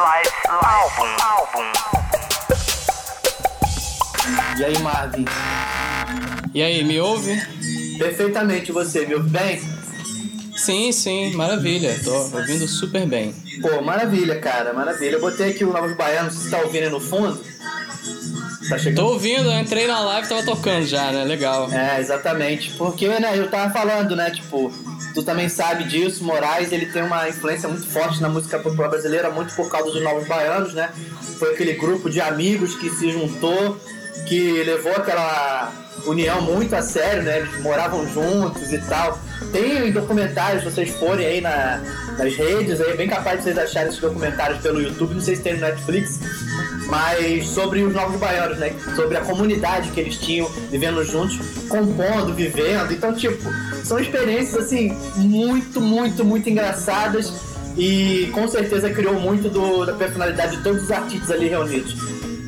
Live Album. Album. E aí, Marvin? E aí, me ouve? Perfeitamente, você me ouve bem? Sim, sim, maravilha. Tô ouvindo super bem. Pô, maravilha, cara, maravilha. Eu botei aqui o Novos Baianos, você tá ouvindo aí no fundo? Tá chegando? Tô ouvindo, eu entrei na live e tava tocando já, né? Legal. É, exatamente. Porque, né, eu tava falando, né, tipo, tu também sabe disso, Moraes, ele tem uma influência muito forte na música popular brasileira, muito por causa dos Novos Baianos, né? Foi aquele grupo de amigos que se juntou, que levou aquela união muito a sério, né? Eles moravam juntos e tal. Tem documentários, vocês forem aí na, nas redes, aí é bem capaz de vocês acharem esses documentários pelo YouTube, não sei se tem no Netflix, mas sobre os Novos Baianos, né? Sobre a comunidade que eles tinham, vivendo juntos, compondo, vivendo. Então, tipo, são experiências, assim, muito, muito, muito engraçadas e com certeza criou muito do, da personalidade de todos os artistas ali reunidos.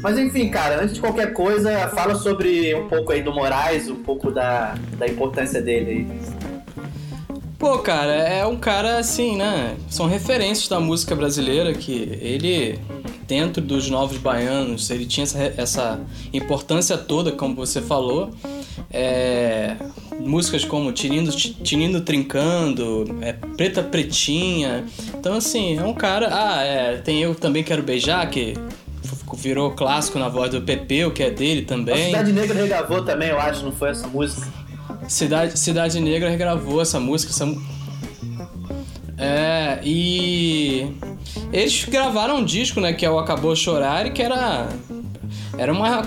Mas enfim, cara, antes de qualquer coisa, fala sobre um pouco aí do Moraes, um pouco da, da importância dele aí. Pô, cara, é um cara assim, né? São referências da música brasileira que ele, dentro dos Novos Baianos, ele tinha essa, essa importância toda, como você falou. É, músicas como Tinindo, Tinindo Trincando, é, Preta Pretinha. Então, assim, é um cara. Ah, é, tem Eu Também Quero Beijar, que virou clássico na voz do Pepeu, que é dele A também. Cidade Negra regravou também, eu acho, não foi essa música? Cidade, Cidade Negra regravou essa música. Essa... É, e eles gravaram um disco, né, que é o Acabou Chorar, e que era era uma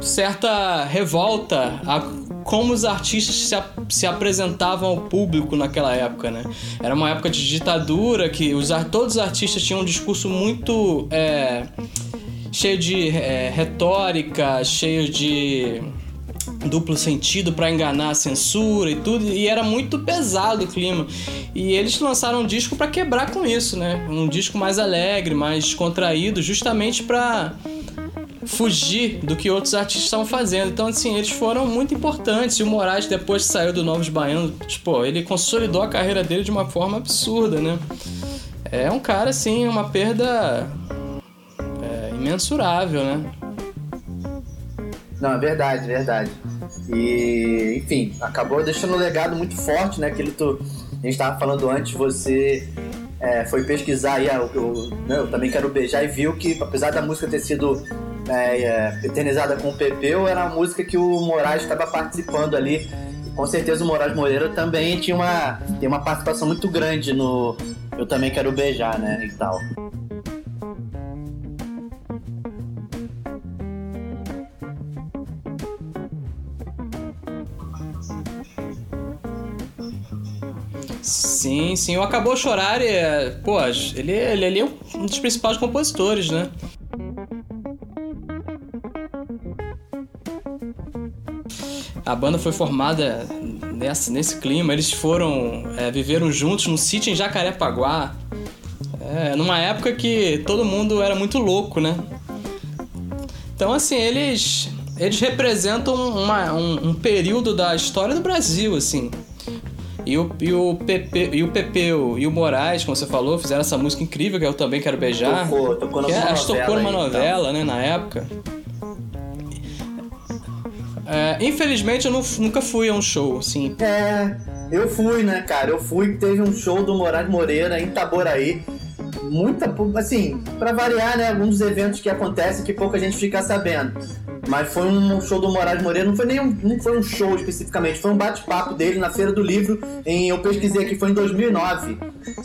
certa revolta a como os artistas se, ap- se apresentavam ao público naquela época, né? Era uma época de ditadura que os, todos os artistas tinham um discurso muito é, cheio de é, retórica, cheio de duplo sentido pra enganar a censura e tudo, e era muito pesado o clima. E eles lançaram um disco pra quebrar com isso, né? Um disco mais alegre, mais contraído, justamente pra fugir do que outros artistas estavam fazendo. Então, assim, eles foram muito importantes. E o Moraes, depois que saiu do Novos Baianos, tipo, ele consolidou a carreira dele de uma forma absurda, né? É um cara, assim, uma perda é, imensurável, né? Não, é verdade, verdade. E, enfim, acabou deixando um legado muito forte, né? Aquilo que a gente tava falando antes, você é, foi pesquisar aí, ah, eu, eu, né, eu também quero beijar e viu que, apesar da música ter sido é, é, eternizada com o Pepeu, era uma música que o Moraes estava participando ali. Com certeza o Moraes Moreira também tinha uma, tem uma participação muito grande no Eu Também Quero Beijar, né? E tal. Sim, sim. O Acabou Chorar, é, pô, ele, ele, ele é um dos principais compositores, né? A banda foi formada nessa, nesse clima. Eles foram, é, viveram juntos num sítio em Jacarepaguá. É, numa época que todo mundo era muito louco, né? Então, assim, eles, eles representam uma- um, um período da história do Brasil, assim. E o, e, o Pepe, e o Pepeu e o Moraes, como você falou, fizeram essa música incrível que eu também quero beijar. Tocou, tocou que é, numa acho que tocou numa novela aí, novela, né, na época. É, infelizmente eu não- nunca fui a um show, assim. É, eu fui, né, cara? Eu fui, teve um show do Moraes Moreira em Itaboraí. Muita, assim, pra variar, né, alguns eventos que acontecem que pouca gente fica sabendo. Mas foi um show do Moraes Moreira, não foi nem um, não foi um show especificamente, foi um bate-papo dele na Feira do Livro, em, eu pesquisei aqui, foi em 2009.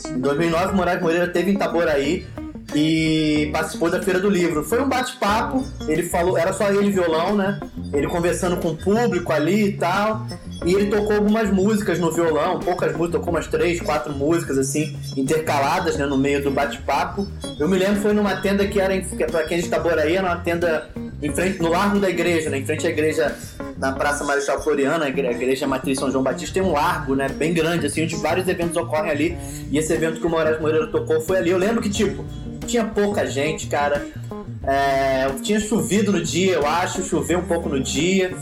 Em 2009, o Moraes Moreira teve em Itaboraí e participou da Feira do Livro. Foi um bate-papo, ele falou, era só ele violão, né? Ele conversando com o público ali e tal. E ele tocou algumas músicas no violão, poucas músicas, tocou umas três, quatro músicas assim, intercaladas, né, no meio do bate-papo. Eu me lembro foi numa tenda que era, que pra quem é de Itaboraí, era uma tenda em frente, no largo da igreja, né, em frente à igreja na Praça Marechal Floriano, a igre- a igreja matriz São João Batista, tem um largo, né, bem grande, assim, onde vários eventos ocorrem ali. E esse evento que o Moraes Moreira tocou foi ali. Eu lembro que, tipo, tinha pouca gente, cara. É, tinha chovido no dia, eu acho, choveu um pouco no dia.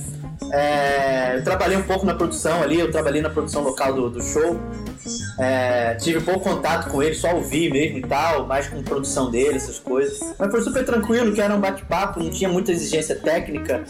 É, eu trabalhei um pouco na produção ali, eu trabalhei na produção local do, do show. É, tive pouco contato com ele, só ouvi mesmo e tal, mais com produção dele, essas coisas. Mas foi super tranquilo, que era um bate-papo, não tinha muita exigência técnica,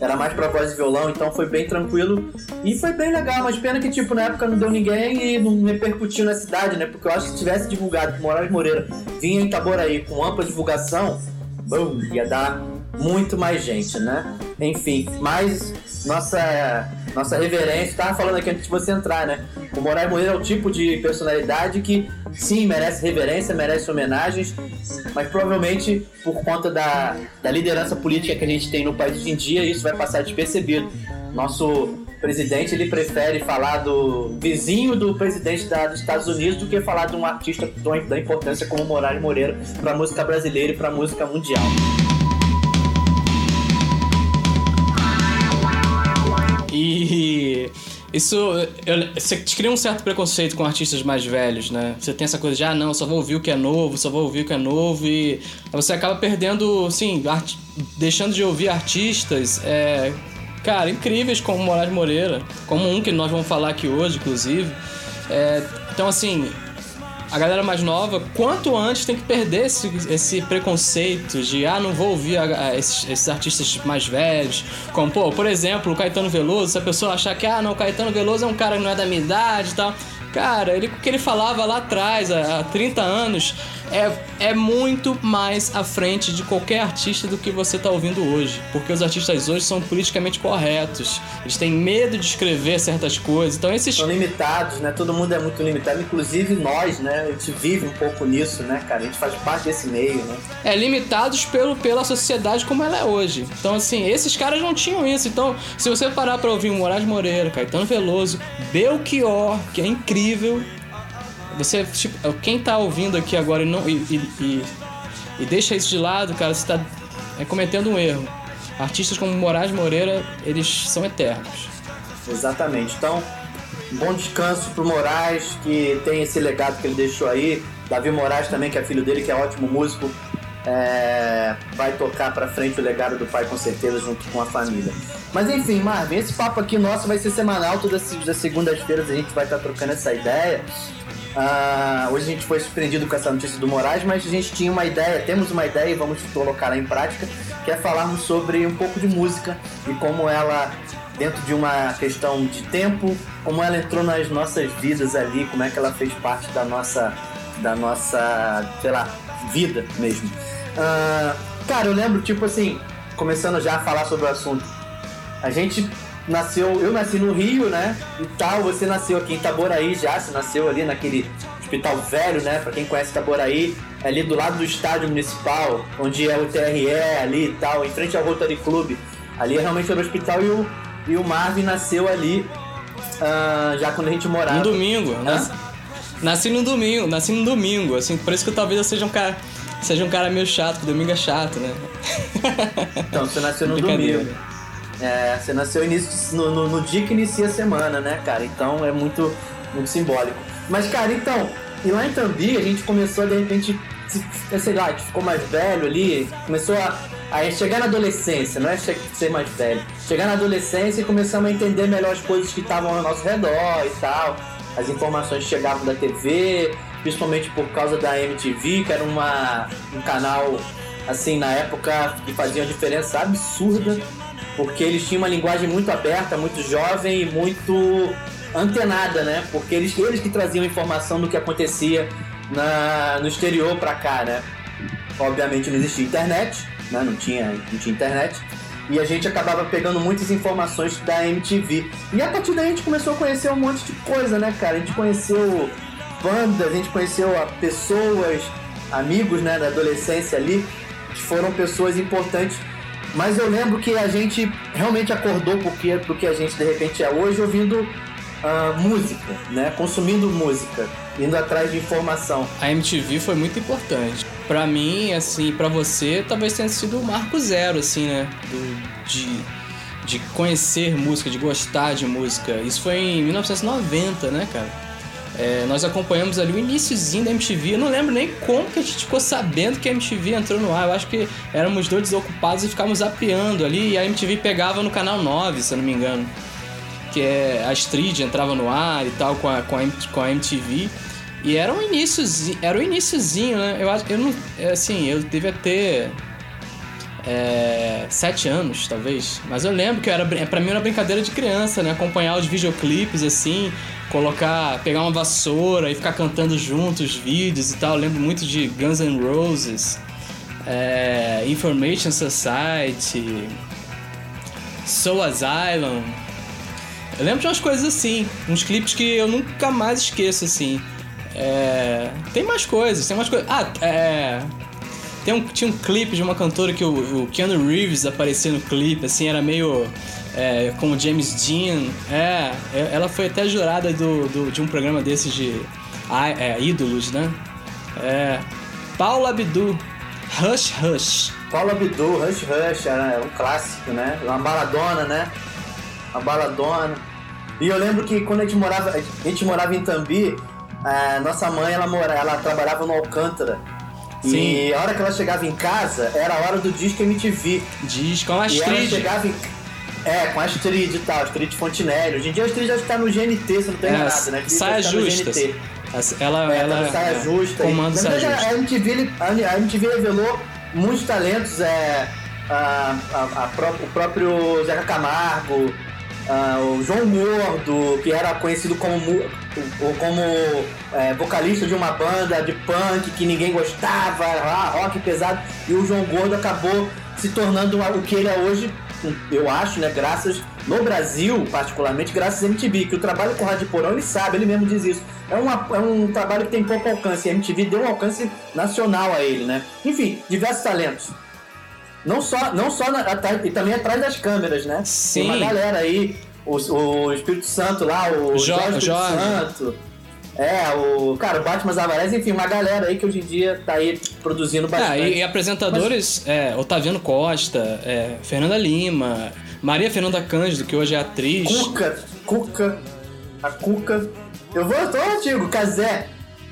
era mais pra voz e violão, então foi bem tranquilo. E foi bem legal, mas pena que, tipo, na época não deu ninguém e não repercutiu na cidade, né? Porque eu acho que se tivesse divulgado que Moraes Moreira vinha em Itaboraí com ampla divulgação, bom, ia dar muito mais gente, né? Enfim, mas nossa nossa reverência, tava falando aqui antes de você entrar, né? O Moraes Moreira é o tipo de personalidade que, sim, merece reverência, merece homenagens, mas provavelmente por conta da, da liderança política que a gente tem no país hoje em dia, isso vai passar despercebido. Nosso presidente ele prefere falar do vizinho do presidente da, dos Estados Unidos do que falar de um artista da importância como Moraes Moreira para a música brasileira e para a música mundial. E isso. Eu, você cria um certo preconceito com artistas mais velhos, né? Você tem essa coisa de, ah, não, só vou ouvir o que é novo, só vou ouvir o que é novo, e você acaba perdendo, assim, art... deixando de ouvir artistas, é, cara, incríveis como Moraes Moreira, como um que nós vamos falar aqui hoje, inclusive. É, então, assim, a galera mais nova, quanto antes tem que perder esse, esse preconceito de, ah, não vou ouvir a, a, esses, esses, artistas mais velhos. Como, pô, por exemplo, o Caetano Veloso, se a pessoa achar que, ah, não, o Caetano Veloso é um cara que não é da minha idade e tal. Cara, ele, o que ele falava lá atrás, há, há 30 anos, é, é muito mais à frente de qualquer artista do que você está ouvindo hoje. Porque os artistas hoje são politicamente corretos. Eles têm medo de escrever certas coisas. Então esses. São limitados, né? Todo mundo é muito limitado, inclusive nós, né? A gente vive um pouco nisso, né, cara? A gente faz parte desse meio, né? É, limitados pelo, pela sociedade como ela é hoje. Então, assim, esses caras não tinham isso. Então, se você parar pra ouvir o Moraes Moreira, Caetano Veloso, Belchior, que é incrível, você, tipo, quem tá ouvindo aqui agora e, não, e, e, e deixa isso de lado, cara, você tá é, cometendo um erro. Artistas como Moraes Moreira, eles são eternos. Exatamente. Então, bom descanso pro Moraes, que tem esse legado que ele deixou aí. Davi Moraes também, que é filho dele, que é ótimo músico. É, vai tocar para frente o legado do pai com certeza junto com a família. Mas enfim, Marvin, esse papo aqui nosso vai ser semanal, todas as segundas-feiras a gente vai estar tá trocando essa ideia. Uh, hoje a gente foi surpreendido com essa notícia do Moraes, mas a gente tinha uma ideia, temos uma ideia e vamos colocá-la em prática, que é falarmos sobre um pouco de música e como ela, dentro de uma questão de tempo, como ela entrou nas nossas vidas ali, como é que ela fez parte da nossa, da nossa, sei lá, vida mesmo. Uh, cara, eu lembro, tipo assim, começando já a falar sobre o assunto, a gente nasceu, eu nasci no Rio, né? E tal, você nasceu aqui em Itaboraí já, você nasceu ali naquele hospital velho, né? Pra quem conhece Itaboraí, ali do lado do estádio municipal, onde é o TRE ali e tal, em frente ao Rotary Club. Ali é realmente era o hospital e o, e o Marvin nasceu ali uh, já quando a gente morava. No domingo, né? Nasci no domingo, nasci no domingo, assim, por isso que talvez eu seja um cara. Seja um cara meio chato, porque domingo é chato, né? Então, você nasceu no domingo. É, você nasceu início, no, no, no, dia que inicia a semana, né, cara? Então é muito, muito simbólico. Mas, cara, então, e lá em Tambi a gente começou de repente, sei lá, ficou mais velho ali, começou a, a chegar na adolescência, não é ser mais velho, chegar na adolescência e começamos a entender melhor as coisas que estavam ao nosso redor e tal. As informações chegavam da TV, principalmente por causa da MTV, que era uma, um canal, assim, na época que fazia uma diferença absurda porque eles tinham uma linguagem muito aberta, muito jovem e muito antenada, né? Porque eles, eles que traziam informação do que acontecia na, no exterior para cá, né? Obviamente não existia internet, né? Não tinha, não tinha internet. E a gente acabava pegando muitas informações da MTV. E a partir daí a gente começou a conhecer um monte de coisa, né, cara? A gente conheceu bandas, a gente conheceu pessoas, amigos, né, da adolescência ali, que foram pessoas importantes mas eu lembro que a gente realmente acordou porque, porque a gente de repente é hoje ouvindo uh, música, né? Consumindo música, indo atrás de informação. A MTV foi muito importante. Para mim, assim, para você, talvez tenha sido o marco zero, assim, né? Do, de, de conhecer música, de gostar de música. Isso foi em 1990, né, cara? É, nós acompanhamos ali o iníciozinho da MTV. Eu não lembro nem como que a gente ficou sabendo que a MTV entrou no ar. Eu acho que éramos dois desocupados e ficávamos zapeando ali. E a MTV pegava no canal 9, se eu não me engano. Que é a Street entrava no ar e tal com a, com a, com a MTV. E era um iníciozinho, era o iníciozinho, né? Eu acho, eu não, assim, eu devia ter é, sete anos, talvez. Mas eu lembro que era, pra mim era brincadeira de criança, né? Acompanhar os videoclipes, assim, colocar, pegar uma vassoura e ficar cantando juntos os vídeos e tal. Eu lembro muito de Guns N' Roses, é, Information Society, Soul Asylum. Eu lembro de umas coisas assim, uns clipes que eu nunca mais esqueço, assim. É, tem mais coisas, tem mais coisas. Ah, é. Tem um, tinha um clipe de uma cantora que o, o Keanu Reeves aparecia no clipe, assim, era meio. É, como James Dean. É, ela foi até jurada do, do de um programa desses de é, ídolos, né? É. Paula Abdul, Hush Hush. Paula Abdul, Hush Hush, é um clássico, né? Uma baladona, né? Uma baladona. E eu lembro que quando a gente morava, a gente morava em Tambi, a nossa mãe ela, mora, ela trabalhava no Alcântara. Sim. E a hora que ela chegava em casa, era a hora do disco MTV. Disco, com a Astrid. E ela chegava em... É, com a Astrid e tal, Astrid Fontinelli. Hoje em dia a Astrid já está no GNT, se não tem é, nada, né? Saia justa. Ela, é, ela tá saia justa. Comando saia justa. A MTV, a MTV revelou muitos talentos, é, a, a, a o próprio Zeca Camargo, Uh, o João Gordo, que era conhecido como, como é, vocalista de uma banda de punk que ninguém gostava, rock pesado, e o João Gordo acabou se tornando o que ele é hoje, eu acho, né? Graças no Brasil, particularmente, graças a MTV, que o trabalho com o Rádio Porão, ele sabe, ele mesmo diz isso. É, uma, é um trabalho que tem pouco alcance, e a MTV deu um alcance nacional a ele, né? Enfim, diversos talentos. Não só, não só na, e também atrás das câmeras, né? Sim. Tem uma galera aí, o, o Espírito Santo lá, o jo Jorge, Jorge Santo. É, o. Cara, o Batman Zavarés, enfim, uma galera aí que hoje em dia tá aí produzindo bastante. Ah, e, e apresentadores, Mas... é, Otaviano Costa, é, Fernanda Lima, Maria Fernanda Cândido, que hoje é atriz. Cuca, Cuca, a Cuca. Eu vou, tô antigo, Casé,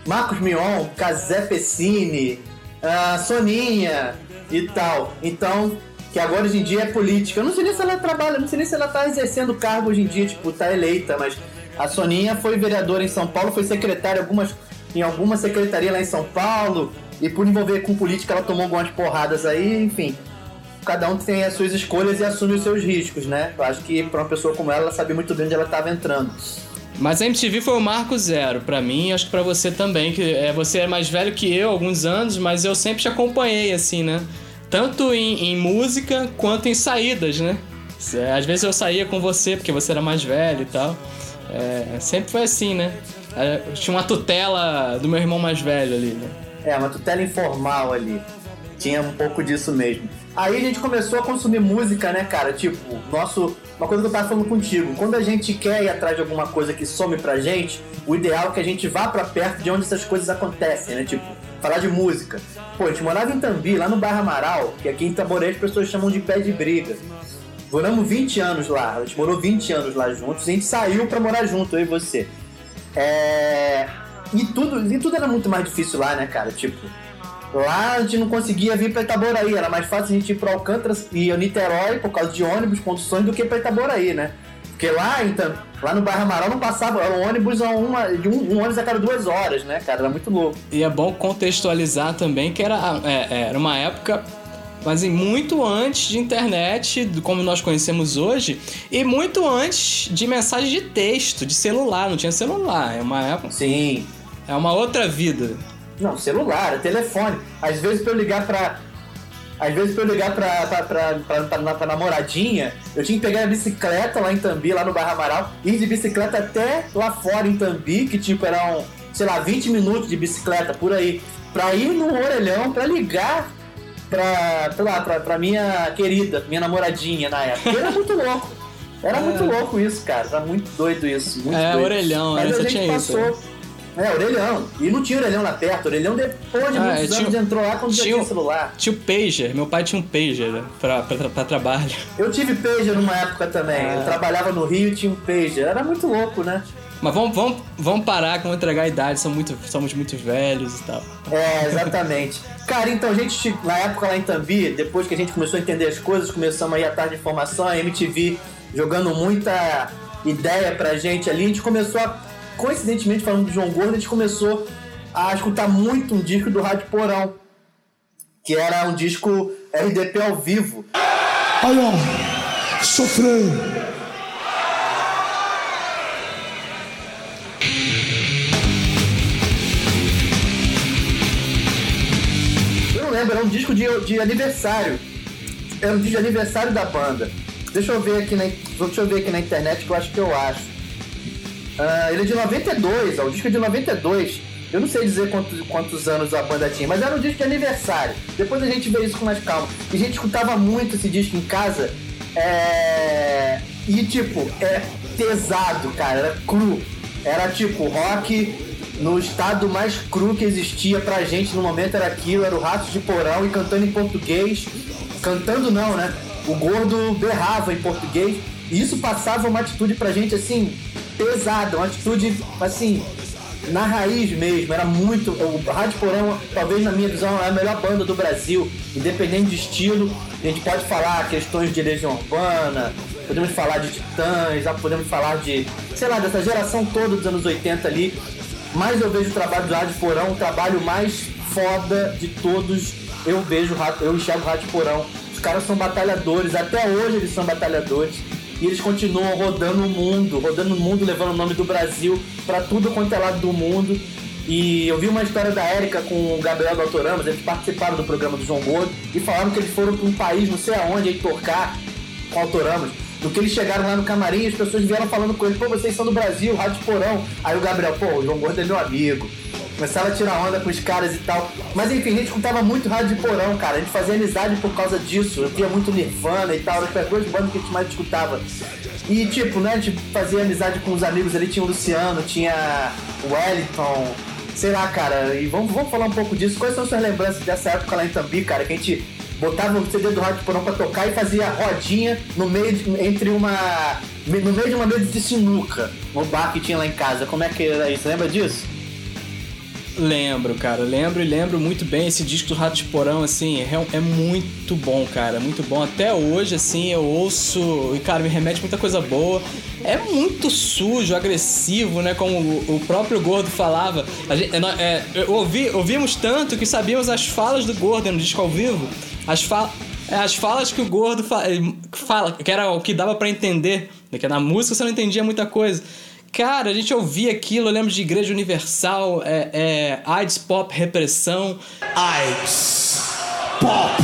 Marcos Mion, Casé Pessini, a Soninha, e tal. Então, que agora hoje em dia é política. Eu não sei nem se ela trabalha, não sei nem se ela tá exercendo cargo hoje em dia, tipo, tá eleita, mas a Soninha foi vereadora em São Paulo, foi secretária algumas, em alguma secretaria lá em São Paulo, e por envolver com política ela tomou algumas porradas aí, enfim. Cada um tem as suas escolhas e assume os seus riscos, né? Eu acho que pra uma pessoa como ela, ela sabia muito bem onde ela estava entrando. Mas a MTV foi o marco zero para mim, acho que para você também, que é, você é mais velho que eu, alguns anos, mas eu sempre te acompanhei assim, né? Tanto em, em música quanto em saídas, né? Às vezes eu saía com você porque você era mais velho e tal. É, sempre foi assim, né? É, tinha uma tutela do meu irmão mais velho ali, né? É, uma tutela informal ali. Tinha um pouco disso mesmo. Aí a gente começou a consumir música, né, cara? Tipo, nosso. Uma coisa que eu tava falando contigo. Quando a gente quer ir atrás de alguma coisa que some pra gente, o ideal é que a gente vá para perto de onde essas coisas acontecem, né? Tipo, falar de música. Pô, a gente morava em Tambi, lá no bairro Amaral, que aqui em Taboré as pessoas chamam de pé de briga. Moramos 20 anos lá, a gente morou 20 anos lá juntos, a gente saiu pra morar junto, eu e você. É... E tudo, e tudo era muito mais difícil lá, né, cara? Tipo, Lá a gente não conseguia vir para Itaboraí, era mais fácil a gente ir para Alcântara e Niterói por causa de ônibus, conduções, do que para Itaboraí, né? Porque lá, então, lá no bairro Amaral não passava, era um ônibus a uma, de um, um, ônibus a cada duas horas, né, cara? Era muito louco. E é bom contextualizar também que era, é, é era uma época mas muito antes de internet, como nós conhecemos hoje, e muito antes de mensagem de texto, de celular, não tinha celular, é uma época. Sim. É uma outra vida. Não, celular, é telefone. Às vezes pra eu ligar pra. Às vezes pra eu ligar pra, pra, pra, pra, pra, pra namoradinha, eu tinha que pegar a bicicleta lá em Tambi, lá no Barra Amaral, ir de bicicleta até lá fora em Tambi, que tipo eram, sei lá, 20 minutos de bicicleta por aí, pra ir no orelhão, pra ligar pra, pra, lá, pra, pra minha querida, minha namoradinha na época. era muito louco. Era é. muito louco isso, cara. Era muito doido isso. Muito é, doido. orelhão, Mas a gente tinha passou, isso. É, orelhão. E não tinha orelhão lá perto. Orelhão depois de ah, muitos anos tinha, entrou lá quando tinha, já tinha celular. Tinha o pager. Meu pai tinha um pager pra, pra, pra trabalho. Eu tive pager numa época também. Ah. Eu trabalhava no Rio e tinha um pager. Era muito louco, né? Mas vamos, vamos, vamos parar que vamos entregar a idade, somos muito, somos muito velhos e tal. É, exatamente. Cara, então a gente, na época lá em Tambi, depois que a gente começou a entender as coisas, começamos aí a tarde de informação, a MTV jogando muita ideia pra gente ali, a gente começou a, coincidentemente falando do João Gordo, a gente começou a escutar muito um disco do Rádio Porão, que era um disco RDP ao vivo. Aí, ó, sofreu. Eu não lembro, era um disco de, de aniversário. Era um disco de aniversário da banda. Deixa eu ver aqui na, deixa eu ver aqui na internet que eu acho que eu acho. Ah, ele é de 92, ó, o disco é de 92. Eu não sei dizer quantos, quantos anos a banda tinha, mas era um disco de aniversário. Depois a gente vê isso com mais calma. E a gente escutava muito esse disco em casa. É... E tipo, é pesado, cara, era cru. Era tipo rock no estado mais cru que existia pra gente no momento era aquilo, era o Ratos de Porão e cantando em português. Cantando não, né? O gordo berrava em português. E isso passava uma atitude pra gente assim, pesada, uma atitude assim, na raiz mesmo, era muito. O Rádio Porão, talvez na minha visão, é a melhor banda do Brasil, independente de estilo. A gente pode falar questões de Legião Urbana, podemos falar de Titãs, podemos falar de, sei lá, dessa geração toda dos anos 80 ali. Mas eu vejo o trabalho do Rádio Porão, o trabalho mais foda de todos. Eu vejo, eu enxergo o Rádio Porão. Os caras são batalhadores, até hoje eles são batalhadores. E eles continuam rodando o mundo, rodando o mundo, levando o nome do Brasil pra tudo quanto é lado do mundo. E eu vi uma história da Érica com o Gabriel Doutoramos, eles participaram do programa do João Gordo e falaram que eles foram pra um país, não sei aonde, aí tocar com Autoramos. Do que eles chegaram lá no camarim, as pessoas vieram falando com ele, pô, vocês são do Brasil, Rádio Porão. Aí o Gabriel, pô, o João Gordo é meu amigo. Começaram a tirar onda com os caras e tal. Mas enfim, a gente escutava muito Rádio Porão, cara. A gente fazia amizade por causa disso. Eu via muito Nirvana e tal. Eram as duas bandas que a gente mais escutava. E tipo, né, a gente fazia amizade com os amigos ali. Tinha o Luciano, tinha o Wellington. Sei lá, cara. E vamos, vamos falar um pouco disso. Quais são suas lembranças dessa época lá em Tambi, cara? Que a gente botava o CD do Rádio Porão pra tocar e fazia rodinha no meio de- entre uma. no meio de uma mesa de sinuca. No bar que tinha lá em casa. Como é que era isso? Lembra disso? Lembro, cara, lembro e lembro muito bem esse disco do Rato de Porão, assim, é, é muito bom, cara, muito bom. Até hoje, assim, eu ouço e, cara, me remete muita coisa boa. É muito sujo, agressivo, né? Como o, próprio Gordo falava. Gente, é, é, ouvi, ouvimos tanto que sabíamos as falas do Gordo no disco ao vivo. As, fa é, as falas que o Gordo fa fala, que era o que dava pra entender. né, Que na música você não entendia muita coisa. Cara, a gente ouvia aquilo, eu lembro de Igreja Universal, é, é, AIDS, Pop, Repressão. AIDS, pop,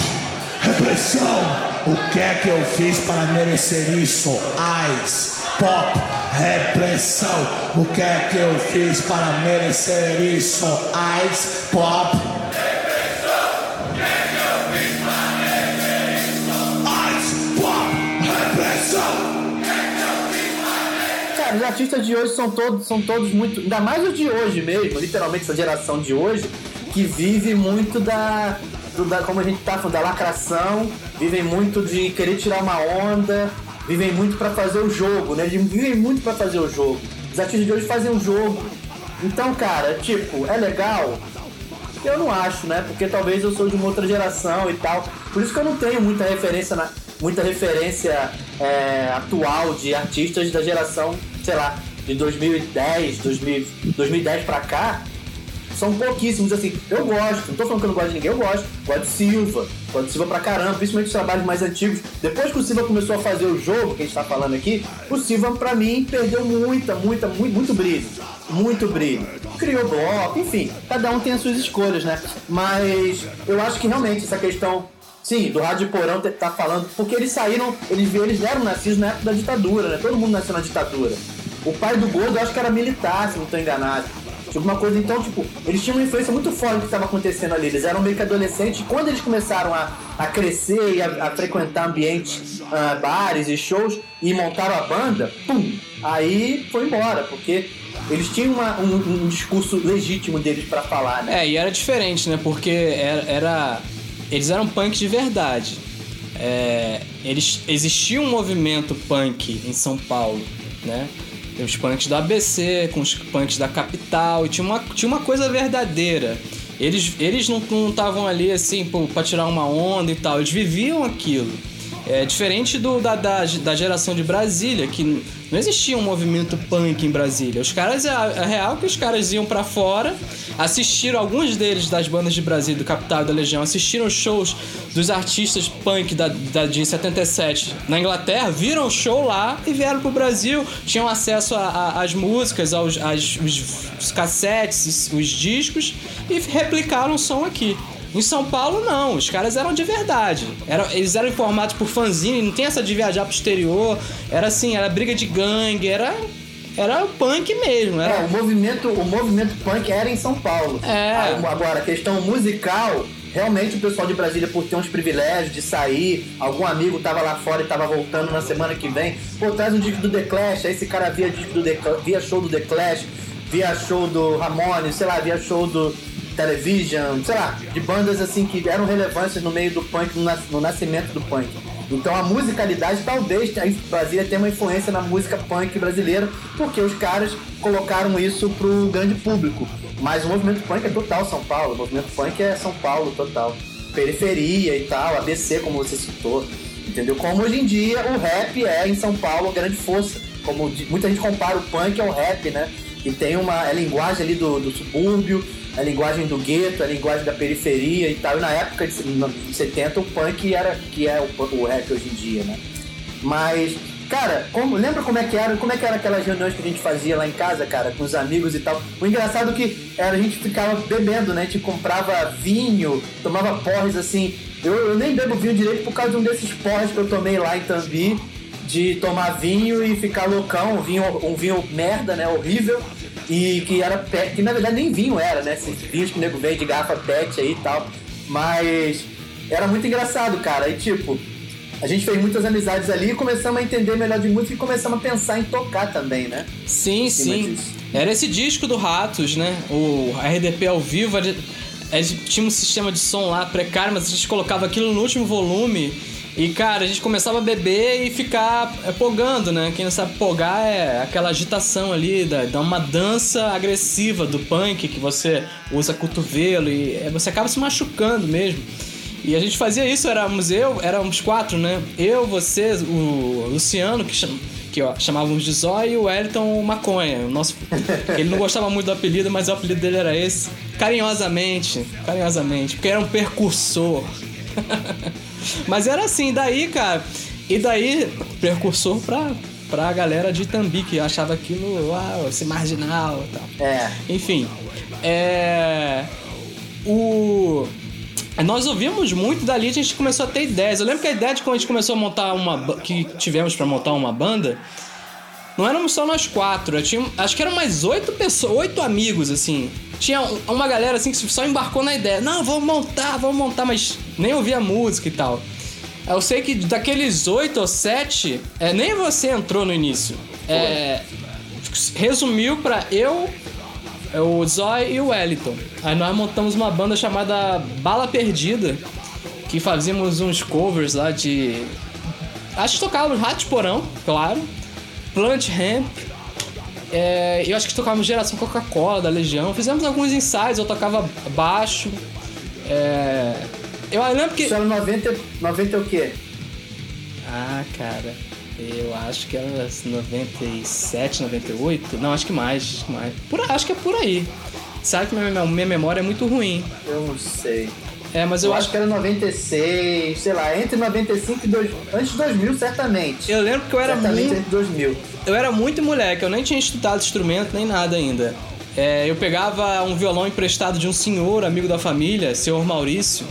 repressão. O que é que eu fiz para merecer isso? AIDS, pop, repressão. O que é que eu fiz para merecer isso? AIDS, pop. Os artistas de hoje são todos, são todos muito. Ainda mais os de hoje mesmo, literalmente essa geração de hoje, que vive muito da. do- da como a gente tá falando, da lacração, vivem muito de querer tirar uma onda, vivem muito pra fazer o jogo, né? Eles vivem muito pra fazer o jogo. Os artistas de hoje fazem o jogo. Então, cara, tipo, é legal? Eu não acho, né? Porque talvez eu sou de uma outra geração e tal. Por isso que eu não tenho muita referência, na, muita referência é, atual de artistas da geração, sei lá, de 2010, 2000, 2010 pra cá. São pouquíssimos, assim. Eu gosto, não tô falando que eu não gosto de ninguém, eu gosto. Gosto de Silva, gosto de Silva pra caramba, principalmente os trabalhos mais antigos. Depois que o Silva começou a fazer o jogo que a gente tá falando aqui, o Silva, pra mim, perdeu muita, muita, muito, muito brilho. Muito brilho. Criou bloco, enfim, cada um tem as suas escolhas, né? Mas eu acho que realmente essa questão. Sim, do Rádio Porão tá falando, porque eles saíram, eles, eles eram nascidos na época da ditadura, né? Todo mundo nasceu na ditadura. O pai do Gordo, eu acho que era militar, se não tô enganado. Tipo, uma coisa, então, tipo, eles tinham uma influência muito forte do que estava acontecendo ali. Eles eram meio que adolescentes. E quando eles começaram a, a crescer e a, a frequentar ambientes, ah, bares e shows, e montaram a banda, pum, aí foi embora, porque eles tinham uma- um, um discurso legítimo deles pra falar, né? É, e era diferente, né? Porque era. era- eles eram punk de verdade. É, eles, existia um movimento punk em São Paulo, né? os punks do ABC, com os punks da capital, e tinha uma, tinha uma coisa verdadeira. Eles, eles não estavam ali assim pô, pra tirar uma onda e tal, eles viviam aquilo. É diferente do, da, da, da geração de Brasília, que não existia um movimento punk em Brasília. Os caras, é, é real que os caras iam para fora, assistiram, alguns deles das bandas de Brasília, do Capital e da Legião, assistiram shows dos artistas punk da, da, de 77 na Inglaterra, viram o show lá e vieram pro Brasil, tinham acesso às músicas, aos, às, os, os cassetes, os discos e replicaram o som aqui. Em São Paulo, não. Os caras eram de verdade. Era, eles eram informados por fanzine, não tem essa de viajar pro exterior. Era assim, era briga de gangue, era. Era punk mesmo. Era... É, o movimento, o movimento punk era em São Paulo. É. Agora, a questão musical, realmente o pessoal de Brasília, por ter uns privilégios de sair, algum amigo tava lá fora e tava voltando na semana que vem, pô, traz um disco do The Clash, aí esse cara via disco do The Clash, via show do The Clash, via show do Ramones, sei lá, via show do Television, sei lá, de bandas assim que eram relevâncias no meio do punk, no nascimento do punk. Então a musicalidade talvez a Brasília tenha uma influência na música punk brasileira, porque os caras colocaram isso pro grande público. Mas o movimento punk é total São Paulo, o movimento punk é São Paulo total. Periferia e tal, ABC como você citou. Entendeu? Como hoje em dia o rap é em São Paulo grande força. Como muita gente compara o punk ao rap, né? E tem uma a linguagem ali do, do subúrbio, a linguagem do gueto, a linguagem da periferia e tal. E na época de 70 o punk era que é o, o rap hoje em dia, né? Mas, cara, como, lembra como é que era? Como é que era aquelas reuniões que a gente fazia lá em casa, cara, com os amigos e tal? O engraçado é que era a gente ficava bebendo, né? A gente comprava vinho, tomava porres assim. Eu, eu nem bebo vinho direito por causa de um desses porres que eu tomei lá em Tambi de tomar vinho e ficar loucão, um vinho, um vinho merda, né? Horrível. E que era pet, que na verdade nem vinho era, né? Esses vinhos que o nego veio de garrafa pet aí e tal. Mas era muito engraçado, cara. E tipo, a gente fez muitas amizades ali e começamos a entender melhor de música e começamos a pensar em tocar também, né? Sim, sim. Era esse disco do Ratos, né? O RDP ao vivo. A gente tinha um sistema de som lá precário, mas a gente colocava aquilo no último volume e, cara, a gente começava a beber e ficar é, pogando, né? Quem não sabe pogar é aquela agitação ali, da, da uma dança agressiva do punk que você usa cotovelo e é, você acaba se machucando mesmo. E a gente fazia isso, éramos eu, éramos quatro, né? Eu, você, o Luciano, que, cham, que ó, chamávamos de Zóio, e o Wellington Maconha. O nosso, ele não gostava muito do apelido, mas o apelido dele era esse. Carinhosamente, carinhosamente, porque era um percursor. Mas era assim, daí, cara. E daí, precursor pra, pra galera de Tambi, que achava aquilo, uau, esse marginal e tal. É. Enfim. É. O. Nós ouvimos muito dali, a gente começou a ter ideias. Eu lembro que a ideia de quando a gente começou a montar uma. que tivemos para montar uma banda. Não éramos só nós quatro, tinha, acho que eram mais oito pessoas, oito amigos, assim. Tinha uma galera assim que só embarcou na ideia. Não, vamos montar, vamos montar, mas nem ouvia música e tal. Eu sei que daqueles oito ou sete, é, nem você entrou no início. É, resumiu pra eu, o Zoy e o Wellington. Aí nós montamos uma banda chamada Bala Perdida, que fazíamos uns covers lá de. Acho que tocávamos Rato Porão, claro. Plant Hemp, é, eu acho que tocávamos Geração Coca-Cola, da Legião. Fizemos alguns ensaios, eu tocava baixo. É, eu lembro que. Isso era 90, 90 o quê? Ah, cara. Eu acho que era 97, 98. Não, acho que mais. Acho que, mais. Por, acho que é por aí. Sabe que minha, minha memória é muito ruim. Eu não sei. É, mas eu, eu acho... acho que era 96, sei lá, entre 95 e 2000, antes de 2000, certamente. Eu lembro que eu era certamente muito... antes de 2000. Eu era muito moleque, eu nem tinha estudado instrumento nem nada ainda. É, eu pegava um violão emprestado de um senhor, amigo da família, senhor Maurício,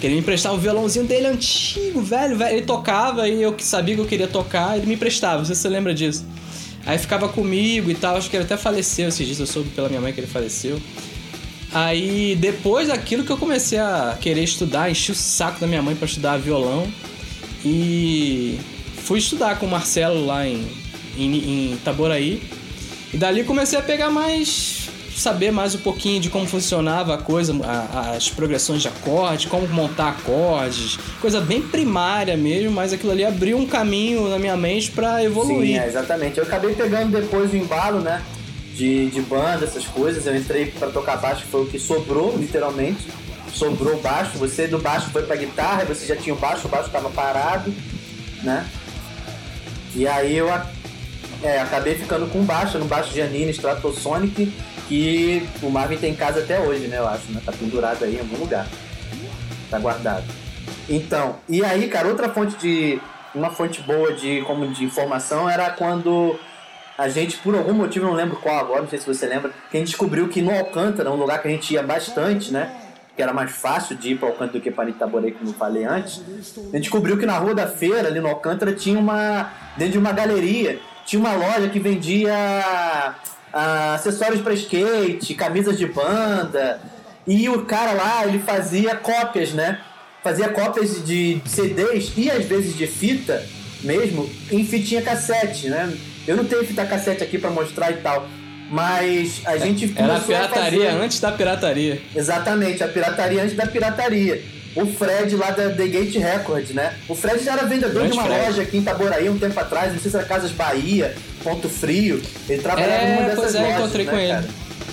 que ele me emprestava um violãozinho dele antigo, velho, velho. Ele tocava e eu sabia que eu queria tocar, ele me emprestava, não sei se você lembra disso. Aí ficava comigo e tal, acho que ele até faleceu esses dias, eu soube pela minha mãe que ele faleceu. Aí depois daquilo que eu comecei a querer estudar, enchi o saco da minha mãe para estudar violão e fui estudar com o Marcelo lá em, em, em Itaboraí. E dali comecei a pegar mais saber mais um pouquinho de como funcionava a coisa, a- as progressões de acorde, como montar acordes, coisa bem primária mesmo, mas aquilo ali abriu um caminho na minha mente Sim, evoluir. é, exatamente. Eu acabei pegando depois o embalo, né? De, de banda, essas coisas. Eu entrei pra tocar baixo, foi o que sobrou, literalmente. Sobrou baixo. Você do baixo foi pra guitarra, você já tinha o baixo, o baixo tava parado, né? E aí eu é, acabei ficando com baixo, no baixo Janine Stratosonic, que o Marvin tem em casa até hoje, né? Eu acho, né? Tá pendurado aí em algum lugar. Tá guardado. Então, e aí, cara, outra fonte de. Uma fonte boa de, como de informação era quando a gente, por algum motivo, não lembro qual agora, não sei se você lembra, que a gente descobriu que no Alcântara, um lugar que a gente ia bastante, né? Que era mais fácil de ir para Alcântara do que para Itaborei, como eu falei antes. A gente descobriu que na Rua da Feira, ali no Alcântara, tinha uma. Dentro de uma galeria, tinha uma loja que vendia ah, acessórios para skate, camisas de banda. E o cara lá, ele fazia cópias, né? Fazia cópias de CDs e às vezes de fita mesmo em fitinha cassete, né? Eu não tenho fita cassete aqui pra mostrar e tal, mas a gente Era a começou a pirataria fazer- antes da pirataria. Exatamente, a pirataria antes da pirataria. O Fred lá da The Gate Records, né? O Fred já era vendedor Grande de uma Fred. loja aqui em Itaboraí um tempo atrás, não sei se era Casas Bahia, Ponto Frio. Ele trabalhava É, em uma dessas é, lojas, encontrei né, com ele. cara?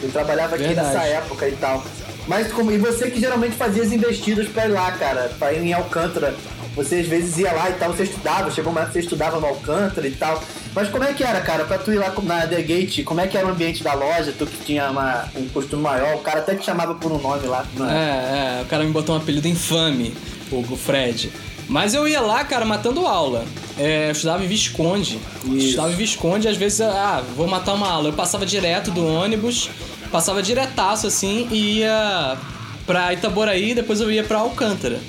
Ele trabalhava aqui Verdade. nessa época e tal. Mas como, e você que geralmente fazia as investidas pra ir lá, cara, pra ir em Alcântara. Você às vezes ia lá e tal, você estudava, chegou uma você estudava no Alcântara e tal. Mas como é que era, cara, pra tu ir lá na The Gate, como é que era o ambiente da loja, tu que tinha uma- um costume maior, o cara até te chamava por um nome lá. É? É, é, o cara me botou um apelido infame, o o Fred. Mas eu ia lá, cara, matando aula. É, eu estudava em Visconde. Isso. Estudava em Visconde, às vezes, ah, vou matar uma aula. Eu passava direto do ônibus, passava diretaço assim e ia pra Itaboraí, depois eu ia pra Alcântara.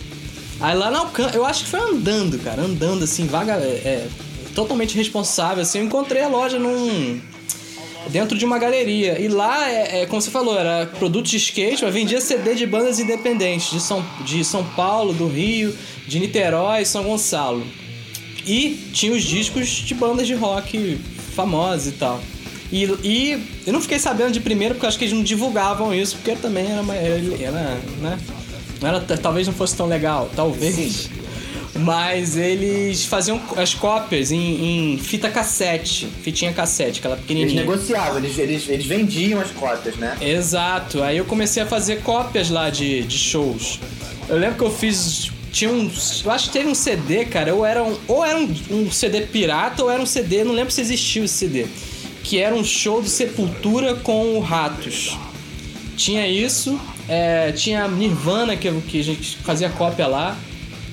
Aí lá na Alcântara, eu acho que foi andando, cara, andando assim, vaga, é, é, totalmente responsável, assim, eu encontrei a loja num dentro de uma galeria. E lá, é, é, como você falou, era produto de skate, mas vendia CD de bandas independentes de São, de São Paulo, do Rio, de Niterói, São Gonçalo. E tinha os discos de bandas de rock famosas e tal. E, e eu não fiquei sabendo de primeiro porque eu acho que eles não divulgavam isso, porque também era, uma- era, era, né? Não era, talvez não fosse tão legal, talvez. Mas eles faziam as cópias em, em fita cassete, fitinha cassete, aquela Eles pequenininha. negociavam, eles, eles, eles vendiam as cópias, né? Exato. Aí eu comecei a fazer cópias lá de, de shows. Eu lembro que eu fiz. Tinha um. Eu acho que teve um CD, cara. Ou era um, ou era um, um CD pirata ou era um CD. Não lembro se existiu esse CD. Que era um show do Sepultura com o Ratos. Tinha isso. é, tinha Nirvana, que, que a gente fazia cópia lá.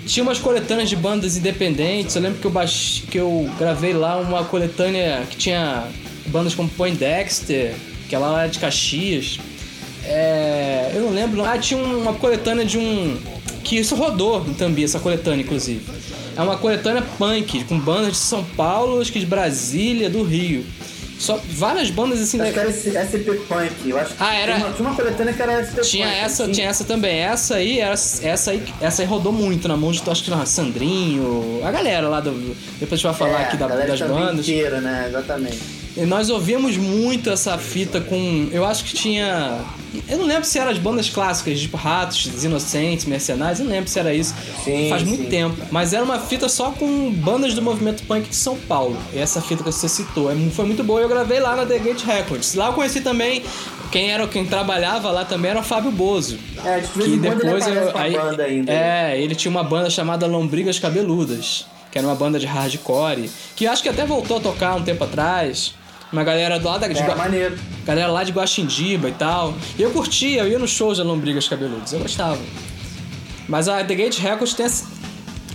Tinha umas coletâneas de bandas independentes. Eu lembro que eu, baix... que eu gravei lá uma coletânea que tinha bandas como Poindexter, que ela lá era de Caxias. É, eu não lembro. Ah, tinha uma coletânea de um. Que isso rodou em Tambi, essa coletânea, inclusive. É uma coletânea punk, com bandas de São Paulo, acho que de Brasília, do Rio. Só várias bandas assim. Acho né? que era SP Punk. Eu acho que Ah, era- Tinha uma, tinha uma coletânea que era SP Tinha Punk. essa, tinha- tinha essa também. Essa aí, era- essa aí, essa aí rodou muito na mão de, acho que na Sandrinho, a galera lá do. Depois a gente vai falar É, aqui da- das também bandas. inteira, né? Exatamente. E nós ouvíamos muito essa fita com. Eu acho que tinha. Eu não lembro se eram as bandas clássicas, tipo Ratos, Os Inocentes, Mercenários, eu não lembro se era isso. Sim, Faz muito sim. tempo. Mas era uma fita só com bandas do movimento punk de São Paulo. E essa fita que você citou. É Foi muito boa. Eu gravei lá na The Gate Records. Lá eu conheci também. Quem era quem trabalhava lá também era o Fábio Bozo. É, de vez Que depois ele eu, aí, banda ainda. né? É, ele tinha uma banda chamada Lombrigas Cabeludas, que era uma banda de hardcore, que acho que até voltou a tocar um tempo atrás. Uma galera lá da de Era Gua- maneiro. galera lá de Guaxindiba e tal. E eu curtia, eu ia nos shows da Lombrigas Cabeludas, eu gostava. Mas a The Gate Records tem essa,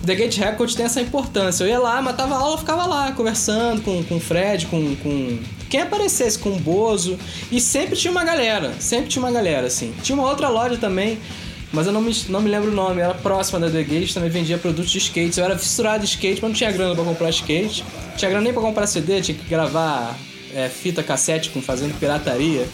The Gate Records tem essa importância. Eu ia lá, matava aula, ficava lá conversando com, com o Fred, com, com quem aparecesse, com o Bozo. E sempre tinha uma galera, sempre tinha uma galera, assim. Tinha uma outra loja também, mas eu não me, não me lembro o nome, era próxima da The Gate, também vendia produtos de skate. Eu era fissurado de skate, mas não tinha grana pra comprar skate. Não tinha grana nem pra comprar CD, tinha que gravar é, fita cassete com fazendo pirataria.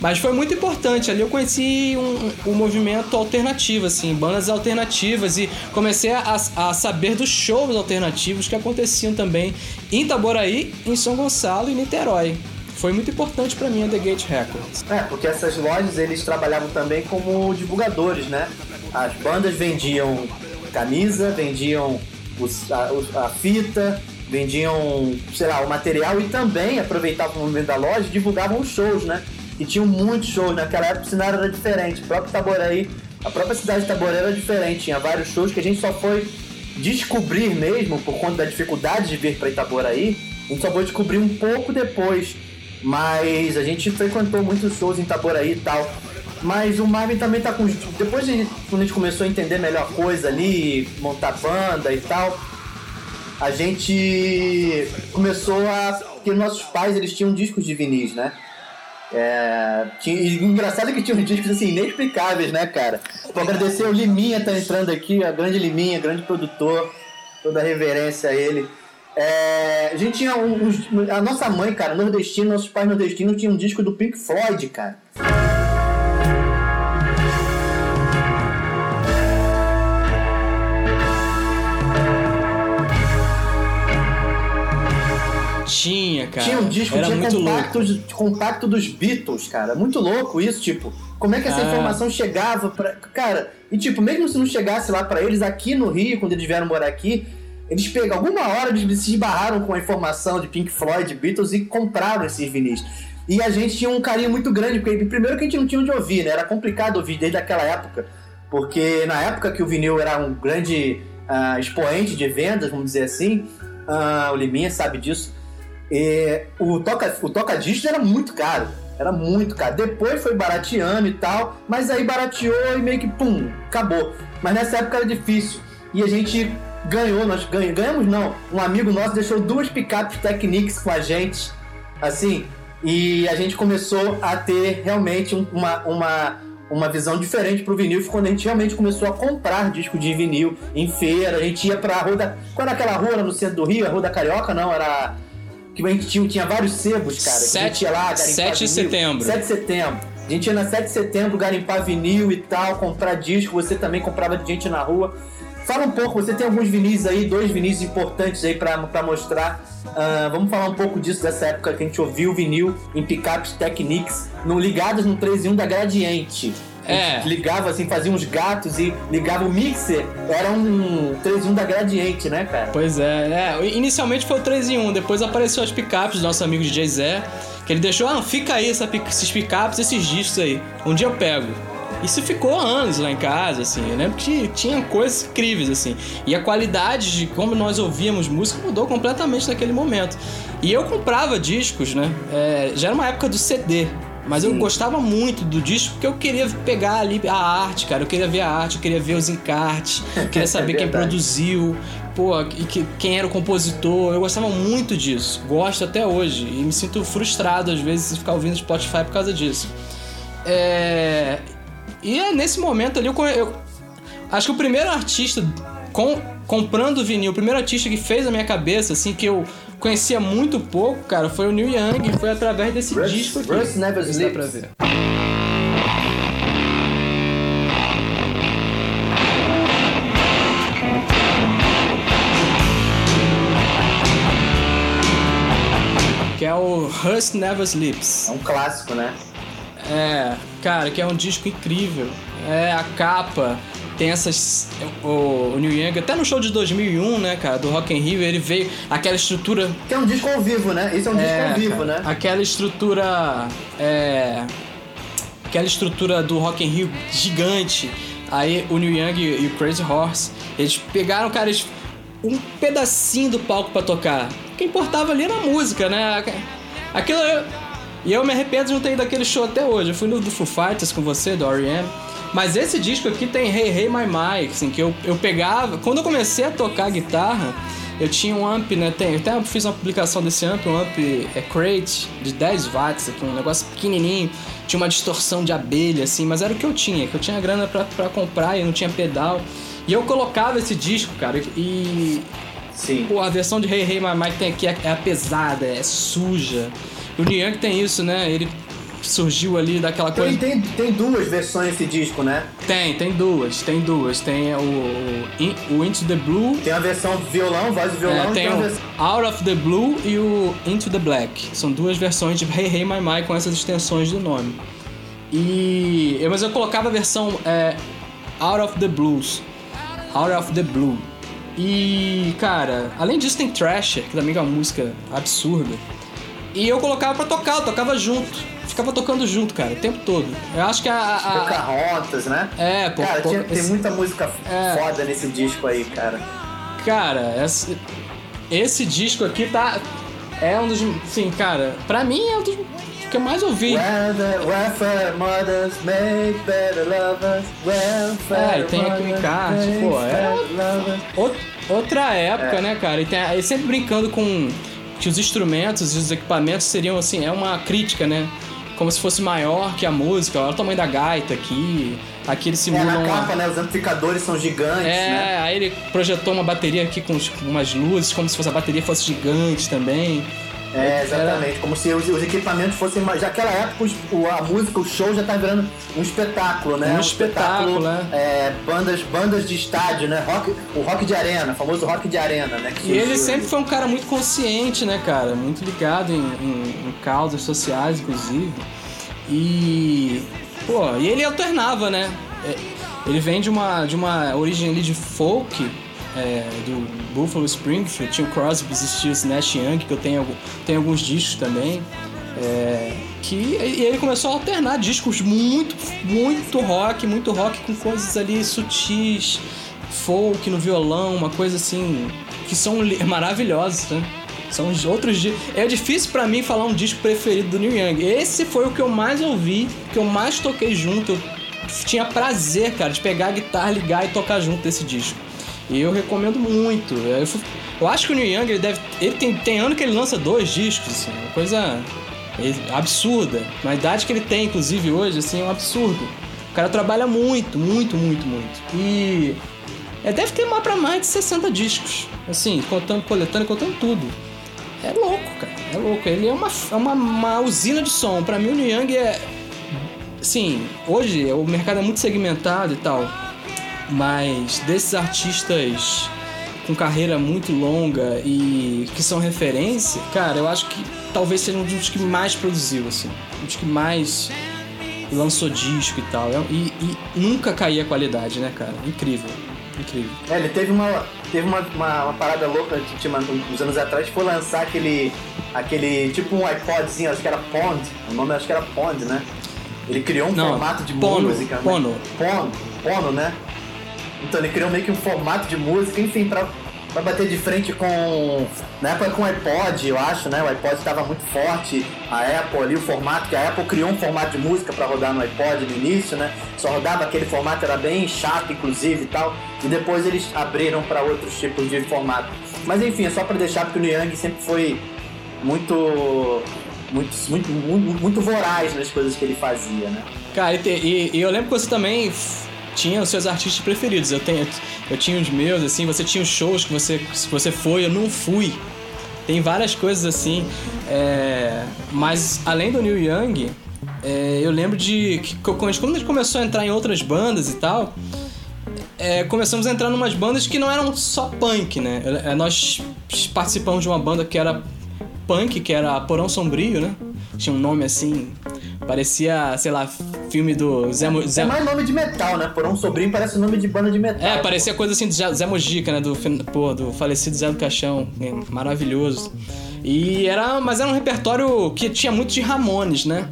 Mas foi muito importante. Ali eu conheci um, um, movimento alternativo, assim, bandas alternativas e comecei a, a saber dos shows alternativos que aconteciam também em Itaboraí, em São Gonçalo e Niterói. foi muito importante pra mim a The Gate Records. É, porque essas lojas eles trabalhavam também como divulgadores, né? As bandas vendiam camisa, vendiam os- a, a fita, vendiam, sei lá, o material e também aproveitavam o momento da loja e divulgavam os shows, né? E tinham muitos shows, naquela época o cenário era diferente. O próprio Itaboraí, a própria cidade de Itaboraí era diferente, tinha vários shows que a gente só foi descobrir mesmo, por conta da dificuldade de vir para Itaboraí, a gente só foi descobrir um pouco depois. Mas a gente frequentou muitos shows em Itaboraí e tal. Mas o Marvin também tá com. Depois de quando a gente começou a entender melhor coisa ali, montar banda e tal, a gente começou a. Porque nossos pais eles tinham discos de vinis, né? É, tinha, engraçado que tinha uns discos assim, inexplicáveis, né, cara? Vou agradecer o Liminha tá entrando aqui, a grande Liminha, grande produtor, toda a reverência a ele. É, a gente tinha uns. A nossa mãe, cara, nordestina, nossos pais nordestinos tinham um disco do Pink Floyd, cara. Tinha, cara. Tinha um disco, Era tinha muito louco. compacto, dos Beatles, cara. Muito louco isso, tipo. Como é que essa Ah. informação chegava pra. Cara, e tipo, mesmo se não chegasse lá pra eles, aqui no Rio, quando eles vieram morar aqui, eles pegam. Alguma hora eles se esbarraram com a informação de Pink Floyd, Beatles e compraram esses vinis. E a gente tinha um carinho muito grande, porque primeiro que a gente não tinha onde ouvir, né? Era complicado ouvir desde aquela época. Porque na época que o vinil era um grande ah, expoente de vendas, vamos dizer assim, ah, o Liminha sabe disso. E o toca o toca disco era muito caro, era muito caro. Depois foi barateando e tal, mas aí barateou e meio que pum, acabou. Mas nessa época era difícil e a gente ganhou, nós ganhamos, ganhamos não. Um amigo nosso deixou duas picapes Technics com a gente, assim, e a gente começou a ter realmente um- uma uma uma visão diferente pro vinil quando a gente realmente começou a comprar disco de vinil em feira. A gente ia pra rua da. Era aquela rua no centro do Rio? A Rua da Carioca? Não, era. Que a gente tinha, tinha vários sebos, cara. que a gente Sete- ia lá, garimpar 7 de vinil. setembro. 7 de setembro. A gente ia na 7 de setembro garimpar vinil e tal, comprar disco. Você também comprava de gente na rua. Fala um pouco, você tem alguns vinis aí, dois vinis importantes aí pra, pra mostrar. Ah, vamos falar um pouco disso, dessa época que a gente ouviu vinil em picapes Technics, no, ligados no 3 em 1 da Gradiente. É. Ligava assim, fazia uns gatos e ligava o mixer. Era um 3 em 1 da Gradiente, né, cara? Pois é, é, inicialmente foi o 3 em 1, depois apareceu as picapes do nosso amigo DJ Zé, que ele deixou, ah, fica aí essa, esses picapes, esses discos aí, um dia eu pego. Isso ficou anos lá em casa, assim, eu lembro que tinha coisas incríveis, assim, e a qualidade de como nós ouvíamos música mudou completamente naquele momento. E eu comprava discos, né, é, já era uma época do CD, mas eu Sim. gostava muito do disco porque eu queria pegar ali a arte, cara. Eu queria ver a arte, eu queria ver os encartes, eu queria saber quem verdade. produziu, pô, e que, quem era o compositor. Eu gostava muito disso. Gosto até hoje. E me sinto frustrado às vezes de ficar ouvindo Spotify por causa disso. É... E é nesse momento ali eu, eu acho que o primeiro artista com- comprando vinil, o primeiro artista que fez a minha cabeça, assim, que eu conhecia muito pouco, cara, foi o Neil Young, foi através desse Russ- disco aqui. Russ Never dá pra ver. Que é o Rust Never Sleeps. É um clássico, né? É, cara, que é um disco incrível. É, a capa tem essas. O, o Neil Young, até no show de 2001, né, cara, do Rock in Rio, ele veio. Aquela estrutura. Que é um disco ao vivo, né? Esse é um disco É, ao vivo, cara, né? Aquela estrutura. É. Aquela estrutura do Rock in Rio gigante. Aí o Neil Young e o Crazy Horse, eles pegaram, cara, eles, um pedacinho do palco pra tocar. O que importava ali era a música, né? Aquilo. eu- E eu me arrependo de não ter ido daquele show até hoje. Eu fui no do Foo Fighters com você, do R.E.M. Mas esse disco aqui tem Hey Hey My My, assim, que eu, eu pegava... Quando eu comecei a tocar guitarra, eu tinha um amp, né? Tem, eu até fiz uma publicação desse amp, um amp é crate de 10 watts, aqui, um negócio pequenininho. Tinha uma distorção de abelha, assim, mas era o que eu tinha, que eu tinha grana pra, pra comprar e não tinha pedal. E eu colocava esse disco, cara, e... Sim. Pô, a versão de Hey Hey My My que tem aqui é, é pesada, é suja. O Young tem isso, né? Ele surgiu ali daquela coisa. tem, tem duas versões desse disco, né? Tem, tem duas, tem duas. Tem o, o, In- o Into the Blue, Tem a versão violão, voz e violão, é, tem tem o versão. Out of the Blue e o Into the Black. São duas versões de Hey Hey My My com essas extensões do nome. E. Mas eu colocava a versão é, Out of the Blues. Out of the Blue. E, cara, além disso tem Thrasher, que também é uma música absurda. E eu colocava pra tocar, eu tocava junto. Ficava tocando junto, cara, o tempo todo. Eu acho que a. a- a- Pocahontas, né? é, pô, Cara, tinha- tem muita música É. foda nesse disco aí, cara. Cara, esse, esse disco aqui tá. É um dos. Sim, cara, pra mim é um dos que eu mais ouvi. Welfare, mothers make better lovers. Welfare É, e tem aquele mothers encarte, make pô, é- Outra época, É. né, cara? E tem, ele sempre brincando com que os instrumentos e os equipamentos seriam assim, é uma crítica, né? Como se fosse maior que a música, olha o tamanho da gaita aqui. Aqui eles É, simulam. na uma- capa, né? Os amplificadores são gigantes, É, né? aí ele projetou uma bateria aqui com umas luzes, como se fosse a bateria fosse gigante também. É, exatamente. Como se os, os equipamentos fossem. mais- Já naquela época, os- o- a música, o show já tá virando um espetáculo, né? Um espetáculo, né? é, bandas, bandas de estádio, né? Rock, o rock de arena, o famoso rock de arena, né? que E ele sempre foi um cara muito consciente, né, cara? Muito ligado em, em- em causas sociais, inclusive. E. Pô, e ele alternava, né? É, Ele vem de uma, de uma origem ali de folk, é, do Buffalo Springfield, tinha o Crosby, Stills, Nash Young, que eu tenho, tenho alguns discos também. é, que e ele começou a alternar discos muito, muito rock, muito rock com coisas ali sutis, folk no violão, uma coisa assim que são maravilhosos, né? São os outros. É difícil pra mim falar um disco preferido do Neil Young. Esse foi o que eu mais ouvi, que eu mais toquei junto. Eu tinha prazer, cara, de pegar a guitarra, ligar e tocar junto desse disco. E eu recomendo muito. Eu, eu acho que o Neil Young, ele deve. Ele tem, tem ano que ele lança dois discos, assim, uma coisa absurda. Na idade que ele tem, inclusive, hoje, assim, é um absurdo. O cara trabalha muito, muito, muito, muito. E. É, deve ter mais pra mais de 60 discos. Assim, contando, coletando contando tudo. É louco, cara. É louco. Ele é uma, é uma, uma usina de som. Pra mim, o Neil Young é. Sim, hoje o mercado é muito segmentado e tal. Mas desses artistas com carreira muito longa e que são referência, cara, eu acho que talvez seja um dos que mais produziu, assim. Um dos que mais lançou disco e tal. E, e nunca caía a qualidade, né, cara? Incrível. Incrível. É, ele teve uma, teve uma, uma, uma parada louca que tinha uns anos atrás, foi lançar aquele, aquele tipo um iPodzinho, acho que era Pond, o nome acho que era Pond, né? Ele criou um Não, formato de Pono, música. né? Pono. Pono, Pono, né? Então ele criou meio que um formato de música, enfim, pra, pra bater de frente com. Na época com o iPod, eu acho, né? O iPod estava muito forte, a Apple ali, o formato, que a Apple criou um formato de música pra rodar no iPod no início, né? Só rodava aquele formato, era bem chato, inclusive e tal. E depois eles abriram pra outros tipos de formato. Mas enfim, é só pra deixar, porque o Young sempre foi muito. Muito, muito, muito, muito voraz nas coisas que ele fazia, né? Cara, e, te- e- e eu lembro que você também tinha os seus artistas preferidos. Eu, tenho, eu tinha os meus, assim, você tinha os shows que você, que você foi, eu não fui. Tem várias coisas assim. é, mas além do Neil Young, é, eu lembro de que quando a gente começou a entrar em outras bandas e tal, é, começamos a entrar em umas bandas que não eram só punk, né? É, Nós participamos de uma banda que era punk, que era Porão Sombrio, né? Tinha um nome assim, parecia, sei lá, filme do Zé, Mo- Zé É mais nome de metal, né? Por um sobrinho parece nome de banda de metal. é, parecia coisa assim do Zé Mojica, né? Do, pô, do falecido Zé do Caixão. né? Maravilhoso. E era. Mas era um repertório que tinha muito de Ramones, né?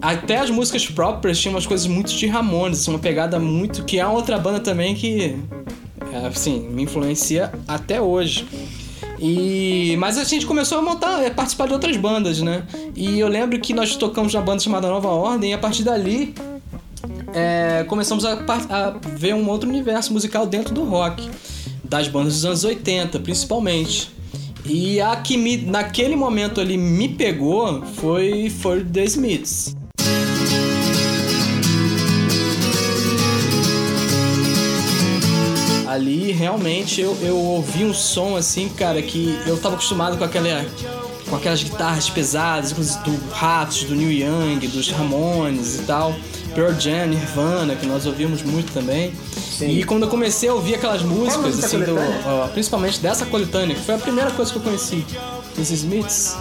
Até as músicas próprias tinham umas coisas muito de Ramones, uma pegada muito. que é outra banda também que. é, Assim, me influencia até hoje. E mas a gente começou a montar, a participar de outras bandas, né? E eu lembro que nós tocamos na banda chamada Nova Ordem e a partir dali é, começamos a, a ver um outro universo musical dentro do rock, das bandas dos anos 80, principalmente. E a que me, naquele momento ali me pegou foi, foi The Smiths. Ali realmente eu, eu ouvi um som assim, cara, que eu tava acostumado com aquela, com aquelas guitarras pesadas, do Ratos, do Neil Young, dos Ramones e tal. Pearl Jam, Nirvana, que nós ouvimos muito também. Sim. E quando eu comecei a ouvir aquelas músicas, música assim, do, ó, principalmente dessa coletânea, que foi a primeira coisa que eu conheci, dos Smiths.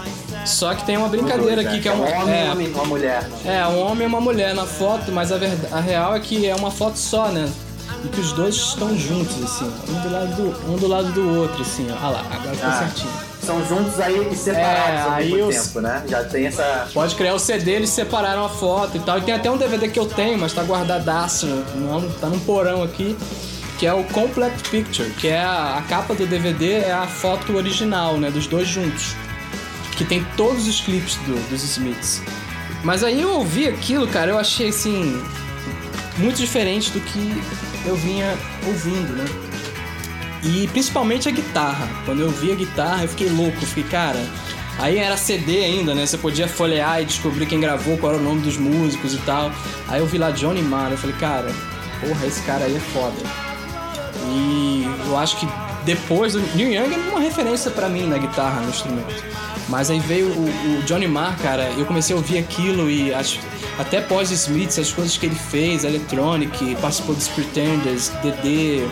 Só que tem uma brincadeira aqui que é um uma. homem é, e uma mulher. é, um homem e uma mulher na foto, mas a, verdade, a real é que é uma foto só, né? E que os dois estão juntos, assim, ó, um do lado do, um do, lado do outro, assim, ó. Ah lá, agora ficou Ah. certinho. São juntos aí e separados É, ao aí mesmo os- tempo, né? Já tem essa. Pode criar o CD, eles separaram a foto e tal. E tem até um DVD que eu tenho, mas tá guardadaço, não, tá num porão aqui, que é o Complete Picture, que é a, a capa do DVD, é a foto original, né, dos dois juntos. Que tem todos os clipes do- dos Smiths. Mas aí eu ouvi aquilo, cara, eu achei assim. muito diferente do que eu vinha ouvindo, né? E principalmente a guitarra. Quando eu vi a guitarra, eu fiquei louco. Eu fiquei, cara. Aí era CD ainda, né? Você podia folhear e descobrir quem gravou, qual era o nome dos músicos e tal. Aí eu vi lá Johnny Marr. Eu falei, cara, porra, esse cara aí é foda. E eu acho que depois do. Neil Young é uma referência pra mim na guitarra, no instrumento. Mas aí veio o, o Johnny Marr, cara, eu comecei a ouvir aquilo e as- até pós Smiths, as coisas que ele fez, Electronic, participou dos Pretenders, DD,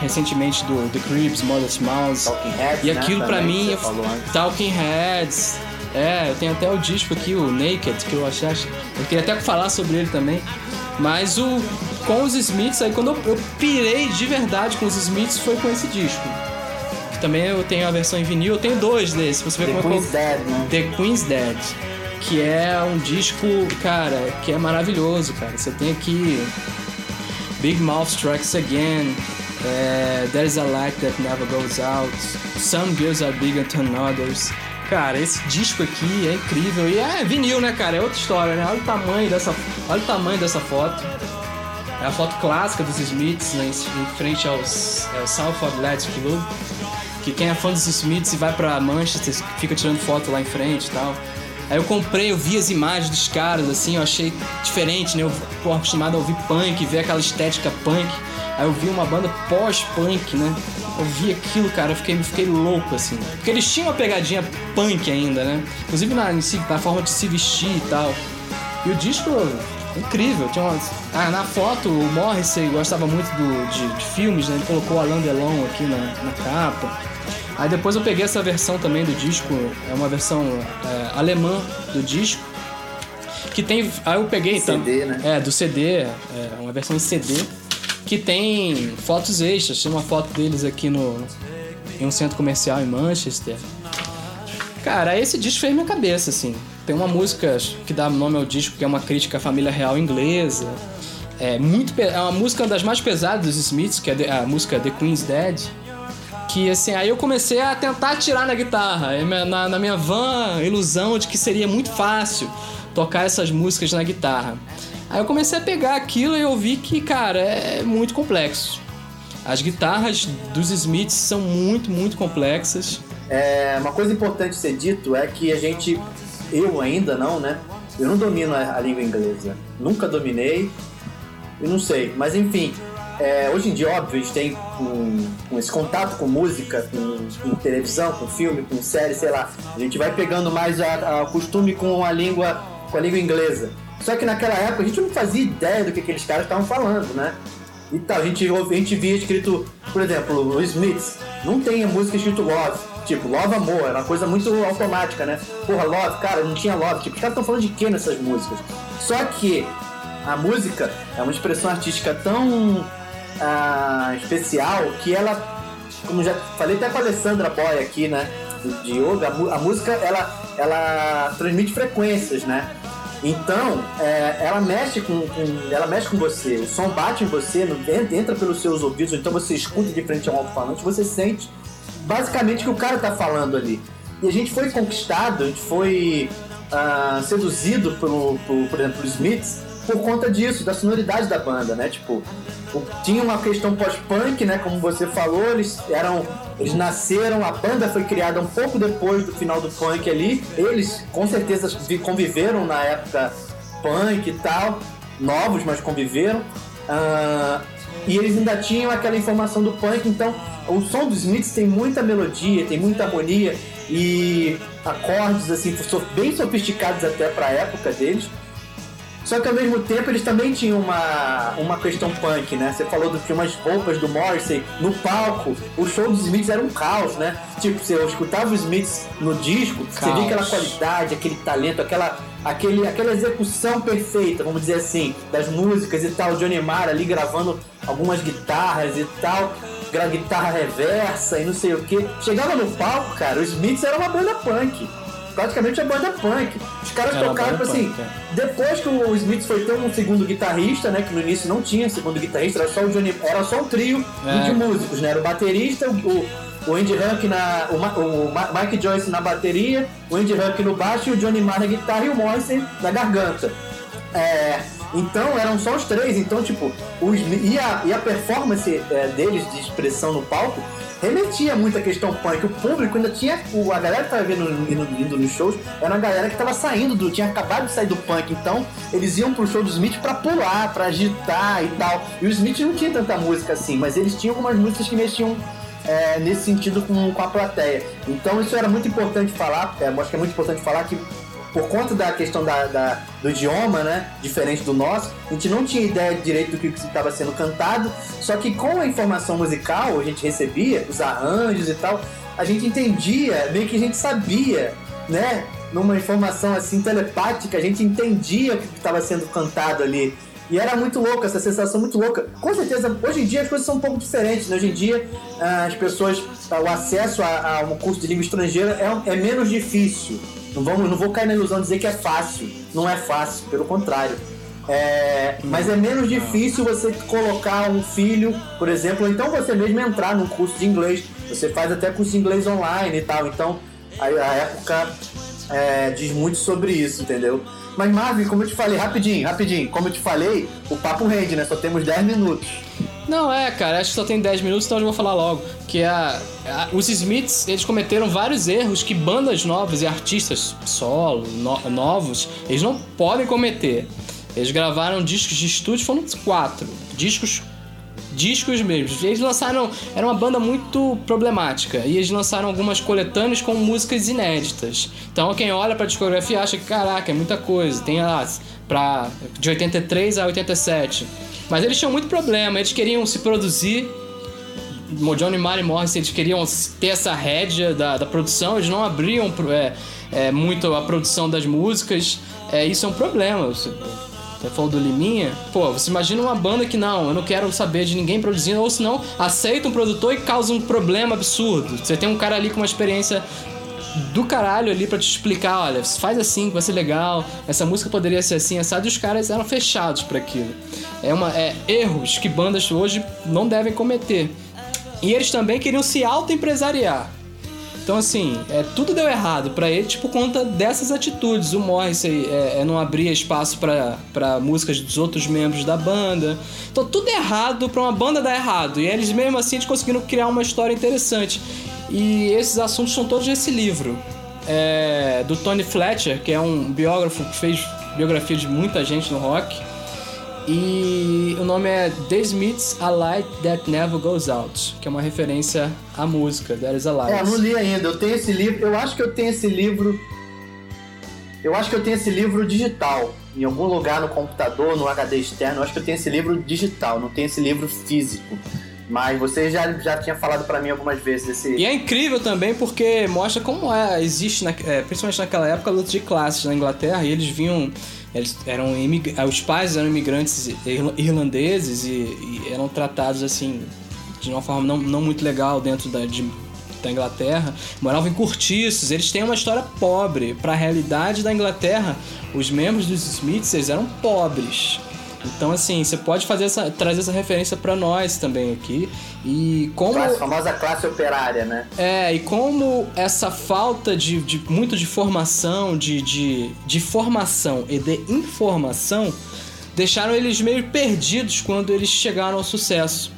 recentemente do The Creeps, Modest Mouse. Talking Heads, E né, aquilo pra também, mim, eu-. Talking Heads. É, eu tenho até o disco aqui, o Naked, que eu achei. Eu queria até falar sobre ele também. Mas o com os Smiths, aí quando eu, eu pirei de verdade com os Smiths foi com esse disco. Que também eu tenho a versão em vinil, eu tenho dois desses, pra você ver The como Queen's que eu- Dead, né? The Queen's Dead. Que é um disco, cara, que é maravilhoso, cara. Você tem aqui Big Mouth Strikes Again, é, There's a Light That Never Goes Out, Some Girls Are Bigger Than Others. Cara, esse disco aqui é incrível. E é vinil, né, cara? É outra história, né? Olha o tamanho dessa, olha o tamanho dessa foto. É a foto clássica dos Smiths, né, em frente aos, ao Salford Lights Club. Que quem é fã dos Smiths e vai pra Manchester fica tirando foto lá em frente e tal. Aí eu comprei, eu vi as imagens dos caras, assim, eu achei diferente, né? Eu tô acostumado a ouvir punk, ver aquela estética punk. Aí eu vi uma banda pós-punk, né? Eu vi aquilo, cara, eu fiquei, fiquei louco, assim. Porque eles tinham uma pegadinha punk ainda, né? Inclusive na, na forma de se vestir e tal. E o disco, incrível. Tinha umas... ah, na foto, o Morrissey gostava muito do- de, de filmes, né? Ele colocou Alain Delon aqui na, na capa. Aí depois eu peguei essa versão também do disco, é uma versão é, alemã do disco. Que tem. Aí eu peguei CD, né? É, do CD, é uma versão em CD. Que tem fotos extras. Tem uma foto deles aqui no. Em um centro comercial em Manchester. Cara, esse disco fez minha cabeça, assim. Tem uma música que dá nome ao disco, que é uma crítica à família real inglesa. É, muito, é uma música das mais pesadas dos Smiths, que é a música The Queen's Dead. Que assim, aí eu comecei a tentar tirar na guitarra. Na, na minha van ilusão de que seria muito fácil tocar essas músicas na guitarra. Aí eu comecei a pegar aquilo e eu vi que, cara, é muito complexo. As guitarras dos Smiths são muito, muito complexas. É, uma coisa importante ser dito é que a gente, eu ainda não, né? Eu não domino a, a língua inglesa. Nunca dominei. Eu não sei. Mas enfim, é, hoje em dia, óbvio, a gente tem com, com esse contato com música, com, com televisão, com filme, com série, sei lá. A gente vai pegando mais a costume com a língua, com a língua inglesa. Só que naquela época a gente não fazia ideia do que aqueles caras estavam falando, né? E tal, a gente, a gente via escrito, por exemplo, o Smiths, não tem música escrito love, tipo, love amor, era uma coisa muito automática, né? Porra, love, cara, não tinha love, tipo, os caras estão falando de quê nessas músicas? Só que a música é uma expressão artística tão ah, especial que ela, como já falei até com a Alessandra Boy aqui, né? De yoga, a, música ela, ela transmite frequências, né? Então, é, ela mexe com, com- ela mexe com você, o som bate em você, entra, pelos seus ouvidos, então você escuta de frente a um alto-falante, você sente basicamente o que o cara tá falando ali. E a gente foi conquistado, a gente foi ah, seduzido pelo, por, por exemplo, Smiths por conta disso, da sonoridade da banda, né? Tipo, tinha uma questão pós-punk, né? Como você falou, eles eram. Eles nasceram, a banda foi criada um pouco depois do final do punk ali. Eles com certeza vi- conviveram na época punk e tal, novos, mas conviveram. Ah, e eles ainda tinham aquela informação do punk, então o som dos Smiths tem muita melodia, tem muita harmonia e acordes assim bem sofisticados até para a época deles. Só que ao mesmo tempo eles também tinham uma, uma questão punk, né? Você falou do que umas roupas do Morrissey no palco, o show dos Smiths era um caos, né? Tipo, você escutava os Smiths no disco, caos. você via aquela qualidade, aquele talento, aquela, aquele, aquela execução perfeita, vamos dizer assim, das músicas e tal, Johnny Marr ali gravando algumas guitarras e tal, guitarra reversa e não sei o que. Chegava no palco, cara, os Smiths era uma banda punk praticamente a banda punk. Os caras Era tocaram, tipo assim, punk, é. depois que o Smith foi ter um segundo guitarrista, né? Que no início não tinha segundo guitarrista, era só o Johnny, era só um trio é. de músicos, né? Era o baterista, o, o Andy Huck na. O, o, Mike Joyce na bateria, o Andy Huck no baixo e o Johnny Marr na guitarra e o Morrison na garganta. É, então eram só os três, então tipo, os, e, a, e a performance é, deles de expressão no palco remetia muito à questão punk. O público ainda tinha. O, a galera que tava vendo indo, indo nos shows era uma galera que tava saindo do. tinha acabado de sair do punk. Então eles iam pro show do Smith pra pular, pra agitar e tal. E o Smith não tinha tanta música assim, mas eles tinham algumas músicas que mexiam é, nesse sentido com, com a plateia. Então isso era muito importante falar, é, acho que é muito importante falar que por conta da questão da, da, do idioma, né, diferente do nosso, a gente não tinha ideia direito do que estava sendo cantado, só que com a informação musical a gente recebia, os arranjos e tal, a gente entendia, meio que a gente sabia, né, numa informação assim telepática, a gente entendia o que estava sendo cantado ali. E era muito louco, essa sensação muito louca. Com certeza, hoje em dia as coisas são um pouco diferentes. Né? Hoje em dia, ah, as pessoas, o acesso a, a um curso de língua estrangeira é, é menos difícil. Não, vamos, não vou cair na ilusão de dizer que é fácil. Não é fácil, pelo contrário. É, mas é menos difícil você colocar um filho, por exemplo, ou então você mesmo entrar num curso de inglês. Você faz até curso de inglês online e tal. Então a, a época é, diz muito sobre isso, entendeu? Mas Marvin, como eu te falei, rapidinho, rapidinho, como eu te falei, o papo rende, né? Só temos 10 minutos. Não, é, cara, acho que só tem 10 minutos, então eu vou falar logo. Que a, a, os Smiths, eles cometeram vários erros que bandas novas e artistas solo, no, novos, eles não podem cometer. Eles gravaram discos de estúdio, foram quatro. Discos discos mesmo. Eles lançaram. Era uma banda muito problemática. E eles lançaram algumas coletâneas com músicas inéditas. Então quem olha pra discografia acha que, caraca, é muita coisa. Tem lá pra, de 83 a 87. Mas eles tinham muito problema, eles queriam se produzir. Johnny Marr e Morris, eles queriam ter essa rédea da, da produção, eles não abriam é, é, muito a produção das músicas. É, isso é um problema. Você, você falou do Liminha, pô, você imagina uma banda que não, eu não quero saber de ninguém produzindo, ou senão aceita um produtor e causa um problema absurdo. Você tem um cara ali com uma experiência do caralho ali para te explicar, olha, faz assim vai ser legal, essa música poderia ser assim, assado, e os caras eram fechados para aquilo. É uma é erros que bandas hoje não devem cometer. E eles também queriam se auto-empresariar. Então, assim, é, tudo deu errado para eles por conta dessas atitudes. O Morrissey é, é, não abria espaço para músicas dos outros membros da banda. Então, tudo errado para uma banda dar errado. E eles, mesmo assim, eles conseguiram criar uma história interessante. E esses assuntos são todos nesse livro. É, do Tony Fletcher, que é um biógrafo que fez biografia de muita gente no rock. E o nome é The Smiths A Light That Never Goes Out, que é uma referência à música There Is a Light. É, não li ainda. Eu tenho esse livro. Eu acho que eu tenho esse livro. Eu acho que eu tenho esse livro digital. Em algum lugar no computador, no HD externo. Eu acho que eu tenho esse livro digital, não tenho esse livro físico. Mas você já, já tinha falado para mim algumas vezes esse. E é incrível também porque mostra como é, existe, na, é, principalmente naquela época, a luta de classes na Inglaterra e eles vinham. Eles eram imig... Os pais eram imigrantes irlandeses e, e, eram tratados assim de uma forma não, não muito legal dentro da, de, da Inglaterra. Moravam em cortiços, eles têm uma história pobre. Para a realidade da Inglaterra, os membros dos Smiths eram pobres. Então, assim, você pode fazer essa, trazer essa referência para nós também aqui. E como. A famosa classe operária, né? É, e como essa falta de, de muito de formação, de, de, de formação e de informação deixaram eles meio perdidos quando eles chegaram ao sucesso.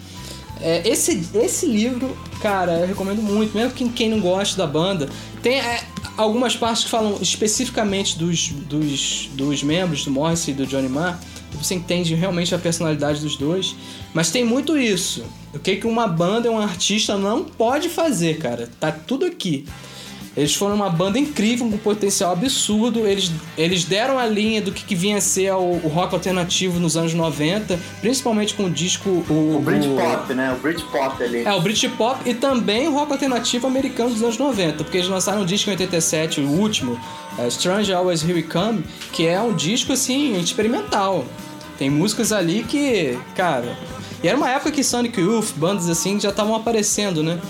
É, esse, esse livro, cara, eu recomendo muito, mesmo quem, quem não gosta da banda. Tem é, algumas partes que falam especificamente dos, dos, dos membros do Morrissey e do Johnny Marr você entende realmente a personalidade dos dois. Mas tem muito isso. O que, que uma banda e um artista não pode fazer, cara? Tá tudo aqui. Eles foram uma banda incrível, com potencial absurdo. Eles, eles deram a linha do que, que vinha a ser o, o rock alternativo nos anos 90, principalmente com o disco. O, O Britpop, né? O Britpop ali. É, o Britpop e também o rock alternativo americano dos anos 90, porque eles lançaram um disco em 87, o último, é, Strange Always Here We Come, que é um disco assim, experimental. Tem músicas ali que, cara. E era uma época que Sonic Youth, bandas assim, já estavam aparecendo, né?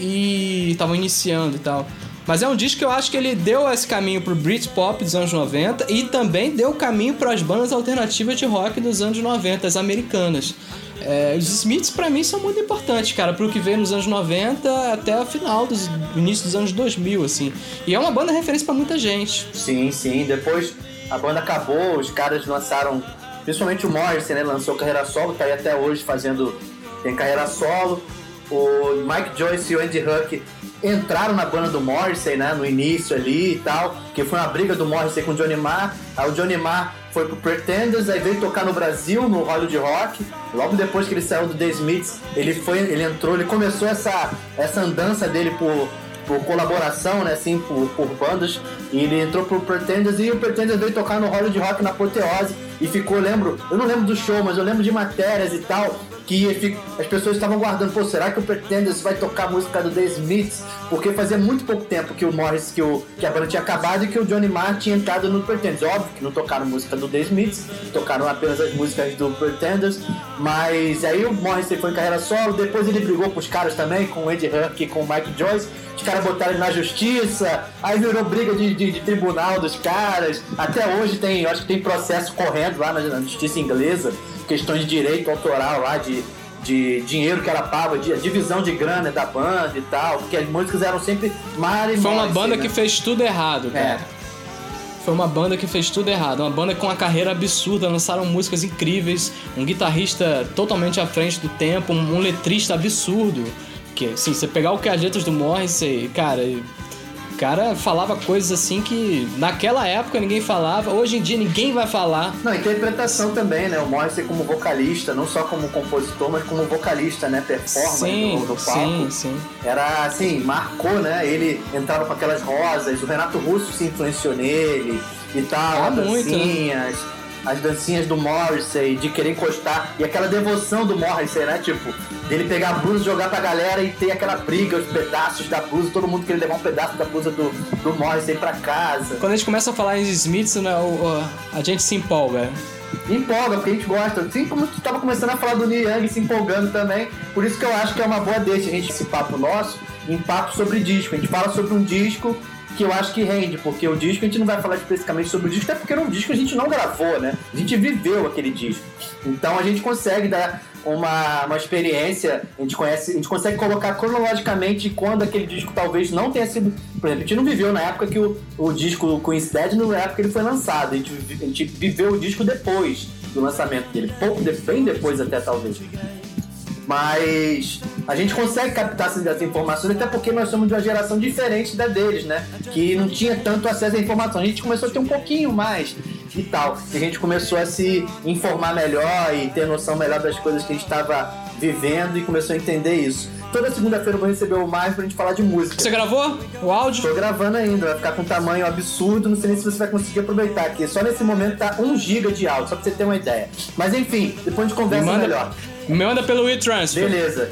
E estavam iniciando e tal. Mas é um disco que eu acho que ele deu esse caminho pro Britpop dos anos 90 e também deu caminho para as bandas alternativas de rock dos anos 90, as americanas. É, os Smiths pra mim são muito importantes, cara, pro que veio nos anos 90 até o final dos início dos anos 2000, assim. E é uma banda referência pra muita gente. Sim, sim. Depois a banda acabou, os caras lançaram, principalmente o Morrison, né? Lançou carreira solo, tá aí até hoje fazendo. Tem carreira solo. O Mike Joyce e o Andy Huck entraram na banda do Morrissey, né? No início ali e tal. Que foi uma briga do Morrissey com o Johnny Marr. Aí o Johnny Marr foi pro Pretenders, aí veio tocar no Brasil, no Hollywood Rock. Logo depois que ele saiu do The Smiths, ele foi, ele entrou, ele começou essa, essa andança dele por, por colaboração, né, assim, por, por bandas. E ele entrou pro Pretenders e o Pretenders veio tocar no Hollywood Rock na Apoteose e ficou, lembro, eu não lembro do show, mas eu lembro de matérias e tal, que as pessoas estavam guardando, pô, será que o Pretenders vai tocar a música do The Smiths? Porque fazia muito pouco tempo que o Morris, que, o, que a banda tinha acabado e que o Johnny Marr tinha entrado no Pretenders. Óbvio que não tocaram música do The Smiths, tocaram apenas as músicas do Pretenders, mas aí o Morris foi em carreira solo, depois ele brigou com os caras também, com o Eddie Huck e com o Mike Joyce, os caras botaram ele na justiça, aí virou briga de, de- de tribunal dos caras, até hoje tem, acho que tem processo correndo lá na, na justiça inglesa, questões de direito autoral lá, de, de dinheiro que ela paga, de divisão de grana da banda e tal, porque as músicas eram sempre Mari Foi uma banda né? que fez tudo errado, cara. É. Foi uma banda que fez tudo errado. Uma banda com uma carreira absurda, lançaram músicas incríveis, um guitarrista totalmente à frente do tempo, um, letrista absurdo. Que, assim, você pegar o que as letras do Morrissey, cara, cara falava coisas assim que naquela época ninguém falava, hoje em dia ninguém vai falar. Não, interpretação também, né? O Morrissey como vocalista, não só como compositor, mas como vocalista, né? Performer sim, no, no palco. sim, sim. Era assim, marcou, né? Ele entrava com aquelas rosas, o Renato Russo se influenciou nele e tal, Ah, muito, né? As dancinhas do Morrissey, de querer encostar, e aquela devoção do Morrissey, né? Tipo, dele pegar a blusa, jogar pra galera e ter aquela briga, os pedaços da blusa, todo mundo queria levar um pedaço da blusa do, do Morrissey pra casa. Quando a gente começa a falar em Smiths, né, a gente se empolga. empolga, porque a gente gosta. Assim como tu tava começando a falar do Neil Young se empolgando também. Por isso que eu acho que é uma boa deixa a gente esse papo nosso em papo sobre disco. A gente fala sobre um disco que eu acho que rende, porque o disco a gente não vai falar especificamente sobre o disco, até porque no disco a gente não gravou, né? A gente viveu aquele disco. Então a gente consegue dar uma, uma experiência, a gente, conhece, a gente consegue colocar cronologicamente quando aquele disco talvez não tenha sido. Por exemplo, a gente não viveu na época que o, o disco Dead, na época que ele foi lançado. A gente, a gente viveu o disco depois do lançamento dele, pouco bem depois até talvez. Mas a gente consegue captar essas informações, até porque nós somos de uma geração diferente da deles, né? Que não tinha tanto acesso à informação. A gente começou a ter um pouquinho mais e tal. E a gente começou a se informar melhor e ter noção melhor das coisas que a gente estava vivendo e começou a entender isso. Toda segunda-feira eu vou receber o mais pra gente falar de música. Você gravou o áudio? Tô gravando ainda, vai ficar com um tamanho absurdo, não sei nem se você vai conseguir aproveitar aqui. Só nesse momento tá 1 GB de áudio, só pra você ter uma ideia. Mas enfim, depois a gente Me conversa manda, melhor. me manda pelo e-transfer. Beleza.